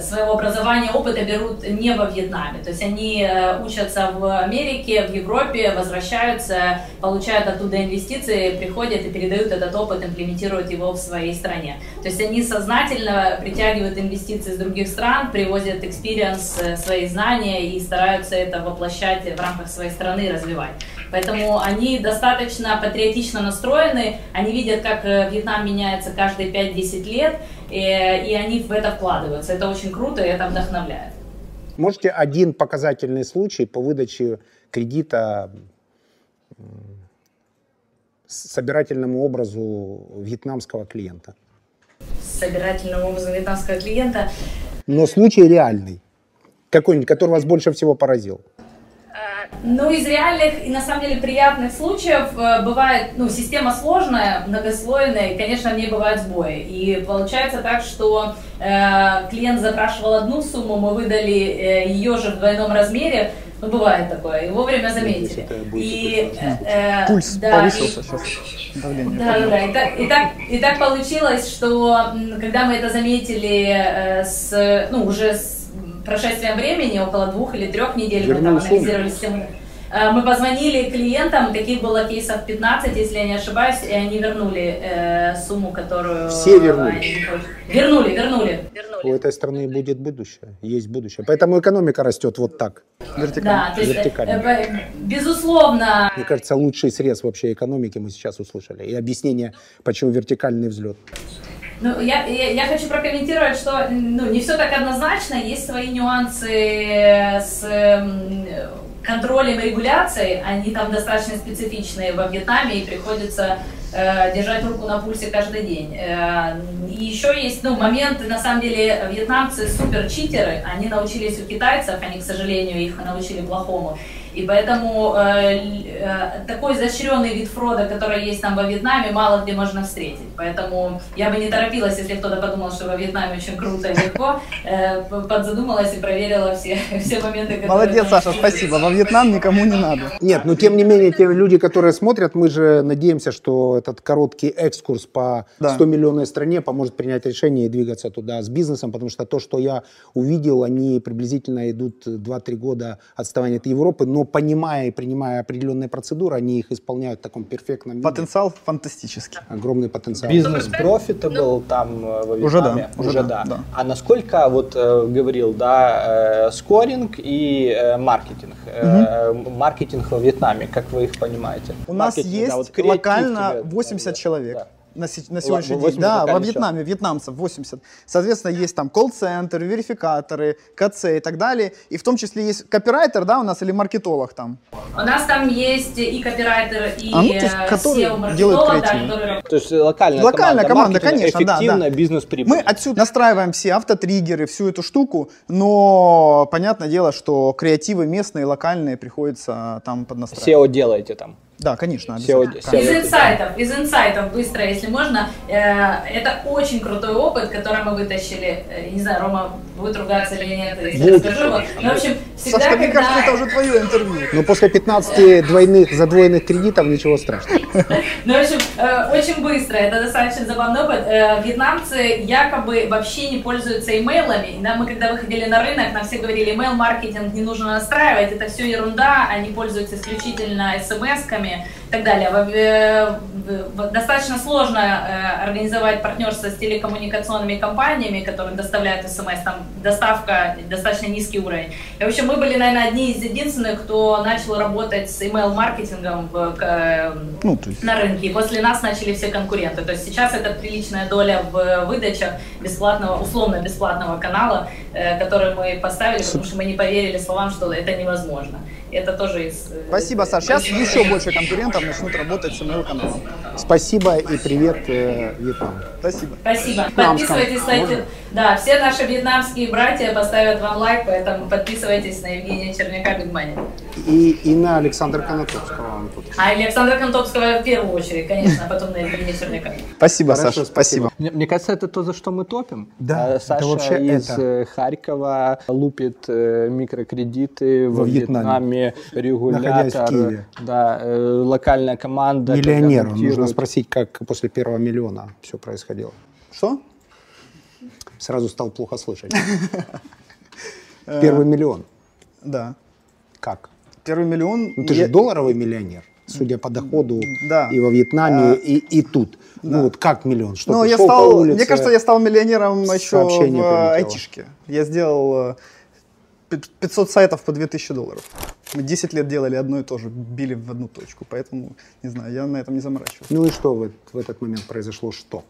I: своего образования, опыта берут не во Вьетнаме. То есть они э, учатся в Америке, в Европе, возвращаются, получают оттуда инвестиции, приходят и передают этот опыт, имплементируют его в своей стране. То есть они сознательно притягивают инвестиции из других стран, привозят experience, свои знания и стараются это воплощать в рамках своей страны и развивать. Поэтому они достаточно патриотично настроены, они видят, как э, Вьетнам меняется каждые 5-10 лет, и, э, и они в это вкладываются. Это очень круто и это вдохновляет.
C: Можете один показательный случай по выдаче кредита собирательному образу вьетнамского клиента?
I: Собирательному образу вьетнамского клиента?
C: Но случай реальный. Какой-нибудь, который вас больше всего поразил?
I: Ну, из реальных и на самом деле приятных случаев э, бывает, ну, система сложная, многослойная, и, конечно, в ней бывают сбои. И получается так, что э, клиент запрашивал одну сумму, мы выдали э, ее же в двойном размере, ну, бывает такое, и вовремя заметили. И,
B: э, Пульс да, повысился и, сейчас.
I: Давление. Да, да, да. И так, и, так, и так получилось, что когда мы это заметили э, с, ну, уже с прошествием времени, около двух или трех недель, мы там анализировали систему. Э, мы позвонили клиентам, таких было кейсов 15, если я не ошибаюсь, и они вернули э, сумму, которую...
C: Все вернули?
I: Они... Вернули, вернули, вернули.
C: У этой страны будет будущее, есть будущее. Поэтому экономика растет вот так.
I: Вертикально. Да, то есть, Вертикально. Э, безусловно...
C: Мне кажется, лучший срез вообще экономики мы сейчас услышали. И объяснение, почему вертикальный взлет.
I: Ну, я, я, я хочу прокомментировать, что ну, не все так однозначно, есть свои нюансы с контролем и регуляцией, они там достаточно специфичные во Вьетнаме, и приходится э, держать руку на пульсе каждый день. Э, и еще есть ну, момент, на самом деле, вьетнамцы супер читеры, они научились у китайцев, они, к сожалению, их научили плохому. И поэтому э, э, такой изощренный вид фрода, который есть там во Вьетнаме, мало где можно встретить. Поэтому я бы не торопилась, если кто-то подумал, что во Вьетнаме очень круто и легко, э, подзадумалась и проверила все, все моменты, которые...
B: Молодец, Саша, спасибо. Во Вьетнам никому не надо.
C: Нет, но тем не менее, те люди, которые смотрят, мы же надеемся, что этот короткий экскурс по
B: Да.
C: 100 миллионной стране поможет принять решение и двигаться туда с бизнесом, потому что то, что я увидел, они приблизительно идут 2-3 года отставания от Европы, но понимая и принимая определенные процедуры, они их исполняют в таком перфектном виде.
B: Потенциал фантастический.
C: Огромный потенциал.
A: Бизнес profitable там э, во
B: Уже да,
A: Вьетнаме?
B: уже да, да.
A: А насколько, вот э, говорил, да, э, скоринг и э, маркетинг. Э, Маркетинг во Вьетнаме, как вы их понимаете?
B: У нас
A: Маркетинг,
B: есть
A: да, вот
B: локально
A: тебе,
B: 80
A: да,
B: человек.
A: да.
B: На, се- на сегодняшний день.
A: 80
B: Да, во Вьетнаме, вьетнамцев 80. Соответственно, есть там колл-центр, верификаторы, КЦ и так далее. И в том числе есть копирайтер, да, у нас, или маркетолог там.
I: У нас там есть и копирайтер, и
B: А, ну, то есть,
I: э,
B: которые
I: SEO-маркетолог,
B: делают
I: да, который
A: То есть локальная,
B: Локальная команда,
A: маркетинга,
B: конечно, да, да.
A: бизнес-прибыль.
B: Мы отсюда настраиваем все автотриггеры, всю эту штуку, но понятное дело, что креативы местные, локальные приходится там поднастраивать.
A: SEO делаете там.
B: Да, конечно, обязательно.
I: Из инсайтов, из инсайтов быстро, если можно. Э, Это очень крутой опыт, который мы вытащили. Э, Не знаю, Рома будет ругаться или нет, если я
C: Будет.
I: расскажу. Но, в общем, всегда,
B: Сашка, мне
I: когда...
B: кажется, это уже твое интервью.
C: Но после 15 двойных, задвоенных кредитов ничего страшного.
I: Ну, в общем, э, очень быстро, это достаточно забавный опыт. Вьетнамцы якобы вообще не пользуются имейлами. Мы когда выходили на рынок, нам все говорили, имейл-маркетинг не нужно настраивать, это все ерунда, они пользуются исключительно смс-ками и так далее. Э, Достаточно сложно э, организовать партнерство с телекоммуникационными компаниями, которые доставляют смс, там доставка достаточно низкий уровень. И, в общем, мы были, наверное, одни из единственных, кто начал работать с email-маркетингом э,
B: Ну, есть...
I: на рынке. И после нас начали все конкуренты. То есть сейчас это приличная доля в выдаче бесплатного, условно-бесплатного канала, который мы поставили, потому что мы не поверили словам, что это невозможно. Это тоже из... э,
B: Спасибо, Саш. Сейчас еще больше конкурентов начнут работать с email-каналом.
C: Спасибо и привет э, Вьетнаму.
B: Спасибо.
I: Спасибо. Подписывайтесь на эти... Да, все наши вьетнамские братья поставят вам лайк, поэтому подписывайтесь на Евгения Черняка Бигмани.
C: И, и на Александра Конотопского.
I: А Александра Контопского в первую очередь, конечно, а потом на Евгения Черняка.
B: Спасибо,
C: Хорошо,
B: Саша.
C: спасибо.
B: Спасибо.
A: Мне, мне кажется, это то, за что мы топим.
C: Да,
A: А,
C: это
A: Саша
C: вообще
A: из
C: это.
A: э, Харькова лупит э, микрокредиты во,
C: Во Вьетнаме.
A: Вьетнаме, регулятор,
C: Находясь в Киеве.
A: да, э, локальная команда.
C: Миллионер.
A: контактирует.
C: Нужно спросить, как после первого миллиона все происходило.
B: Что?
C: Сразу стал плохо слышать. Первый миллион.
B: Да.
C: Как?
B: Первый миллион...
C: Ну, ты
B: я-
C: же долларовый миллионер, судя по доходу
B: Да.
C: и во Вьетнаме,
B: А,
C: и, и тут. Ну вот как миллион? Что
B: Ну,
C: ты
B: я
C: шел по
B: стал,
C: улице,
B: мне кажется, я стал миллионером еще в э,
C: прилетело.
B: айтишке. Я сделал э, 500 сайтов по 2000 долларов. Мы 10 лет делали одно и то же, били в одну точку. Поэтому, не знаю, я на этом не заморачиваюсь.
C: Ну и что в, в этот момент произошло? Что?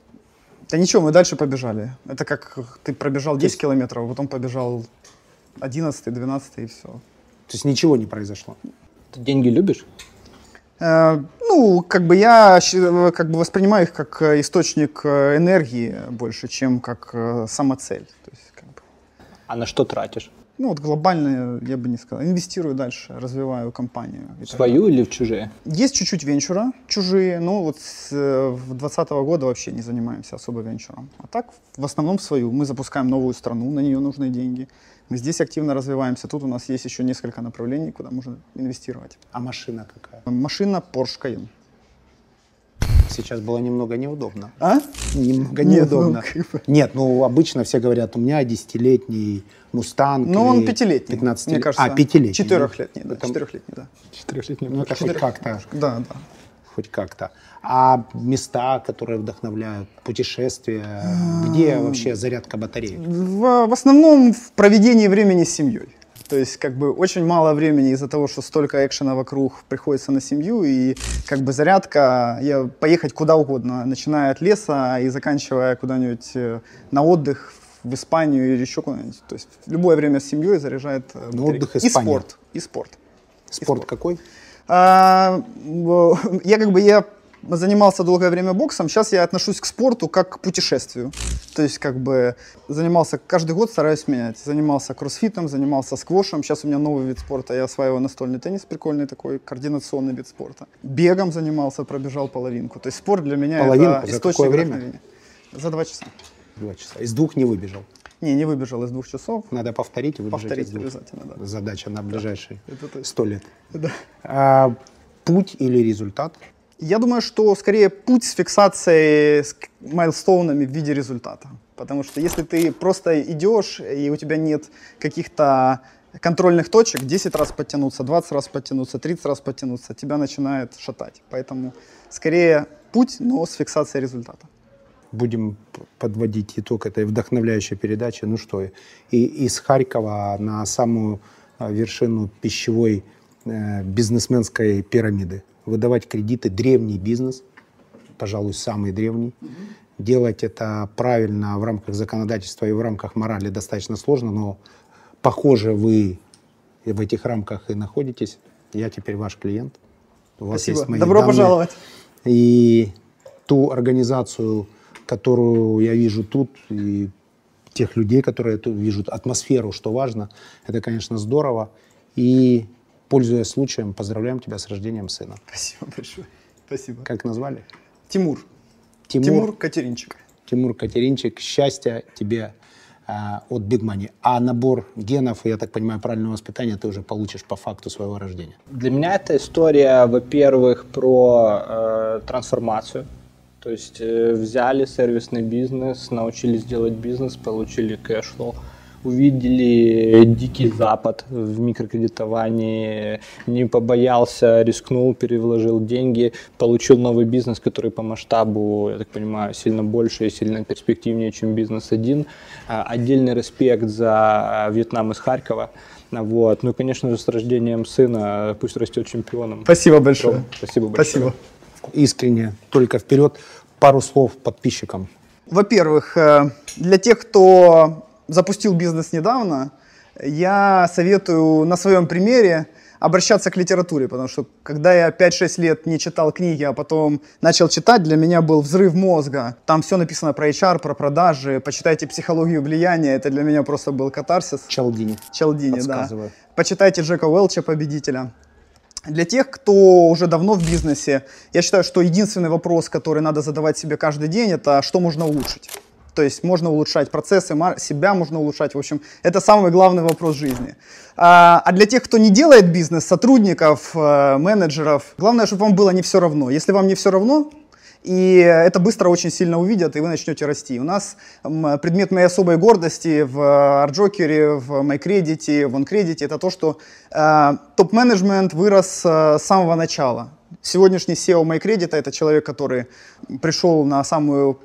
B: Да ничего, мы дальше побежали. Это как ты пробежал 10
C: есть-
B: километров, а потом побежал 11, 12 и все.
C: То есть ничего не произошло?
A: Ты деньги любишь?
B: Э, ну, как бы я как бы воспринимаю их как э, источник э, энергии больше, чем как самоцель. То есть, как бы,
A: А на что тратишь?
B: Ну, вот глобально я бы не сказал. Инвестирую дальше, развиваю компанию.
A: Свою или в чужие?
B: Есть чуть-чуть венчура, чужие, но вот с э, 2020 года вообще не занимаемся особо венчуром. А так, в основном свою. Мы запускаем новую страну, на нее нужны деньги. Мы здесь активно развиваемся. Тут у нас есть еще несколько направлений, куда можно инвестировать.
C: А машина какая?
B: Машина Porsche Cayenne.
C: Сейчас было немного неудобно.
B: А?
C: Немного
B: Нет,
C: неудобно.
B: ну, как.
C: Нет, ну обычно все говорят, у меня десятилетний Мустанг.
B: Ну, он пятилетний,
C: 15
B: мне кажется.
C: А, пятилетний.
B: Четырехлетний, да. Четырехлетний, да.
A: Четырехлетний.
C: Ну, это хоть как-то.
B: Да, да.
C: Хоть как-то. А места, которые вдохновляют, путешествия, где вообще зарядка батареи?
B: В, в основном в проведении времени с семьей. То есть, как бы, очень мало времени из-за того, что столько экшена вокруг приходится на семью, и, как бы, зарядка, я поехать куда угодно, начиная от леса и заканчивая куда-нибудь э, на отдых в Испанию или еще куда-нибудь. То есть, любое время с семьей заряжает э,
C: На
B: батарейку.
C: отдых
B: И
C: Испания.
B: спорт, и спорт.
C: Спорт какой?
B: А, я как бы я занимался долгое время боксом, сейчас я отношусь к спорту как к путешествию. То есть как бы занимался каждый год, стараюсь менять. Занимался кроссфитом, занимался сквошем. Сейчас у меня новый вид спорта. Я осваиваю настольный теннис, прикольный такой, координационный вид спорта. Бегом занимался, пробежал половинку. То есть спорт для меня
C: Половинку?
B: это
C: За
B: источник
C: какое время?
B: За два часа.
C: Два часа. Из двух не выбежал.
B: Не, не выбежал из двух часов.
C: Надо повторить и выбежать
B: Повторить
C: из двух.
B: обязательно, да.
C: Задача на ближайшие сто лет.
B: Да.
C: А, путь или результат?
B: Я думаю, что скорее путь с фиксацией с майлстоунами в виде результата. Потому что если ты просто идешь, и у тебя нет каких-то контрольных точек, 10 раз подтянуться, 20 раз подтянуться, 30 раз подтянуться, тебя начинает шатать. Поэтому скорее путь, но с фиксацией результата.
C: Будем подводить итог этой вдохновляющей передачи. Ну что, и из Харькова на самую а, вершину пищевой э, бизнесменской пирамиды. Выдавать кредиты, древний бизнес, пожалуй, самый древний. Делать это правильно в рамках законодательства и в рамках морали достаточно сложно, но похоже вы в этих рамках и находитесь. Я теперь ваш клиент. У вас
B: Спасибо.
C: есть мои
B: Добро
C: данные.
B: пожаловать.
C: И ту организацию, которую я вижу тут, и тех людей, которые тут вижу, атмосферу, что важно, это, конечно, здорово. И, пользуясь случаем, поздравляем тебя с рождением сына.
B: Спасибо большое. Спасибо.
C: Как назвали?
B: Тимур.
C: Тимур.
B: Тимур Катеринчик.
C: Тимур Катеринчик, счастья тебе а, от Big Money. А набор генов, я так понимаю, правильного воспитания ты уже получишь по факту своего рождения.
A: Для меня эта история, во-первых, про э, трансформацию. То есть э, взяли сервисный бизнес, научились делать бизнес, получили cash flow, увидели дикий запад в микрокредитовании, не побоялся, рискнул, перевложил деньги, получил новый бизнес, который по масштабу, я так понимаю, сильно больше и сильно перспективнее, чем бизнес один. А, Отдельный респект за Вьетнам из Харькова. Вот. Ну и, конечно же, с рождением сына пусть растет чемпионом.
B: Спасибо большое.
A: Спасибо большое.
B: Спасибо.
C: Искренне, только вперед. Пару слов подписчикам.
B: Во-первых, э, для тех, кто запустил бизнес недавно, я советую на своем примере обращаться к литературе, потому что когда я 5-6 лет не читал книги, а потом начал читать, для меня был взрыв мозга. Там все написано про HR, про продажи, почитайте психологию влияния, это для меня просто был катарсис.
C: Чалдини.
B: Чалдини, да. Почитайте Джека Уэлча, победителя. Для тех, кто уже давно в бизнесе, я считаю, что единственный вопрос, который надо задавать себе каждый день, это что можно улучшить. То есть можно улучшать процессы, себя можно улучшать. В общем, это самый главный вопрос жизни. А, а для тех, кто не делает бизнес, сотрудников, э, менеджеров, главное, чтобы вам было не все равно. Если вам не все равно, и это быстро очень сильно увидят, и вы начнете расти. У нас предмет моей особой гордости в ArtJoker, в MyCredit, в OnCredit, это то, что э, топ-менеджмент вырос э, с самого начала. Сегодняшний SEO MyCredit это человек, который пришел на самую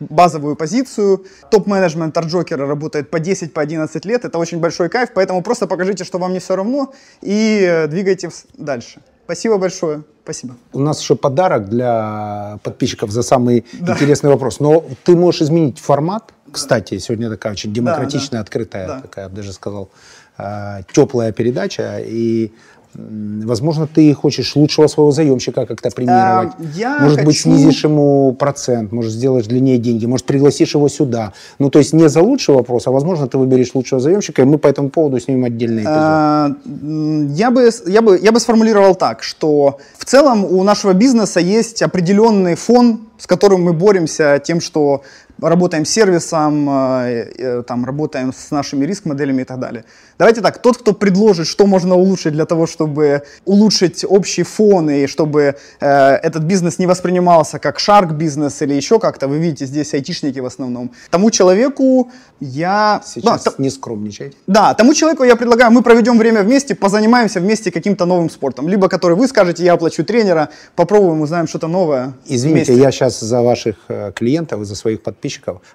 B: базовую позицию. Топ-менеджмент Арджокера работает по 10, по 11 лет. Это очень большой кайф, поэтому просто покажите, что вам не все равно, и э, двигайтесь дальше. Спасибо большое. Спасибо.
C: У нас еще подарок для подписчиков за самый интересный вопрос. Но ты можешь изменить формат. Кстати, сегодня такая очень демократичная,
B: да.
C: открытая,
B: Да.
C: такая, я бы даже сказал, э, теплая передача. И, возможно, ты хочешь лучшего своего заемщика как-то премировать.
B: А, я
C: может быть,
B: хочу-
C: снизишь ему процент, может, сделаешь длиннее деньги, может, пригласишь его сюда. Ну, то есть не за лучший вопрос, а, возможно, ты выберешь лучшего заемщика, и мы по этому поводу снимем отдельный эпизод.
B: А, Я бы, я, бы, я бы сформулировал так, что в целом у нашего бизнеса есть определенный фон, с которым мы боремся тем, что работаем с сервисом, э, э, там, работаем с нашими риск-моделями и так далее. Давайте так, тот, кто предложит, что можно улучшить для того, чтобы улучшить общий фон и чтобы э, этот бизнес не воспринимался как шарк-бизнес или еще как-то, вы видите, здесь айтишники в основном, тому человеку я...
C: Сейчас
B: Да, т-
C: не скромничай.
B: да, тому человеку я предлагаю, мы проведем время вместе, позанимаемся вместе каким-то новым спортом. Либо который вы скажете, я оплачу тренера, попробуем, узнаем что-то новое.
C: Извините,
B: вместе.
C: я сейчас за ваших э, клиентов и за своих подписчиков.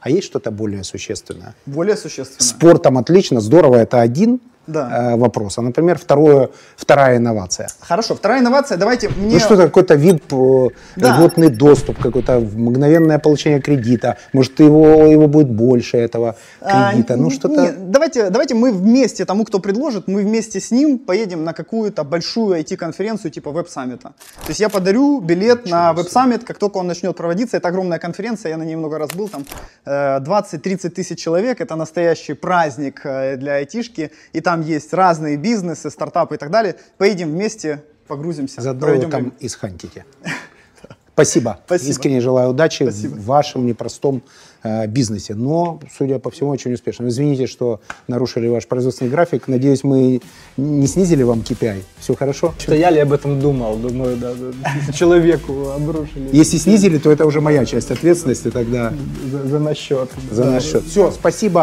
C: А есть что-то более существенное?
B: Более существенно.
C: Спортом отлично, здорово, это один
B: Да.
C: э, вопроса. Например, второе, вторая инновация.
B: Хорошо, вторая инновация, давайте мне...
C: Ну что-то, какой-то вид, э,
B: Да.
C: льготный доступ, какое-то мгновенное получение кредита. Может, его, его будет больше этого
B: А,
C: кредита. ну
B: н-
C: что-то...
B: давайте, давайте мы вместе, тому, кто предложит, мы вместе с ним поедем на какую-то большую IT-конференцию типа веб-саммита. То есть я подарю билет на веб-саммит, как только он начнет проводиться. Это огромная конференция, я на ней много раз был, там э, 20-30 тысяч человек. Это настоящий праздник э, для айтишки. И там есть разные бизнесы, стартапы и так далее. Поедем вместе, погрузимся.
C: Заодно
B: проведем
C: там и схантите. Спасибо.
B: Спасибо.
C: Искренне желаю удачи
B: Спасибо.
C: в вашем непростом э, бизнесе. Но, судя по всему, очень успешным. Извините, что нарушили ваш производственный график. Надеюсь, мы не снизили вам KPI. Все хорошо?
A: Стояли, об этом думал. Думаю, да, да, человеку обрушили.
C: Если снизили, то это уже моя часть ответственности тогда
A: За, за насчет.
C: за наш счет. Все, спасибо.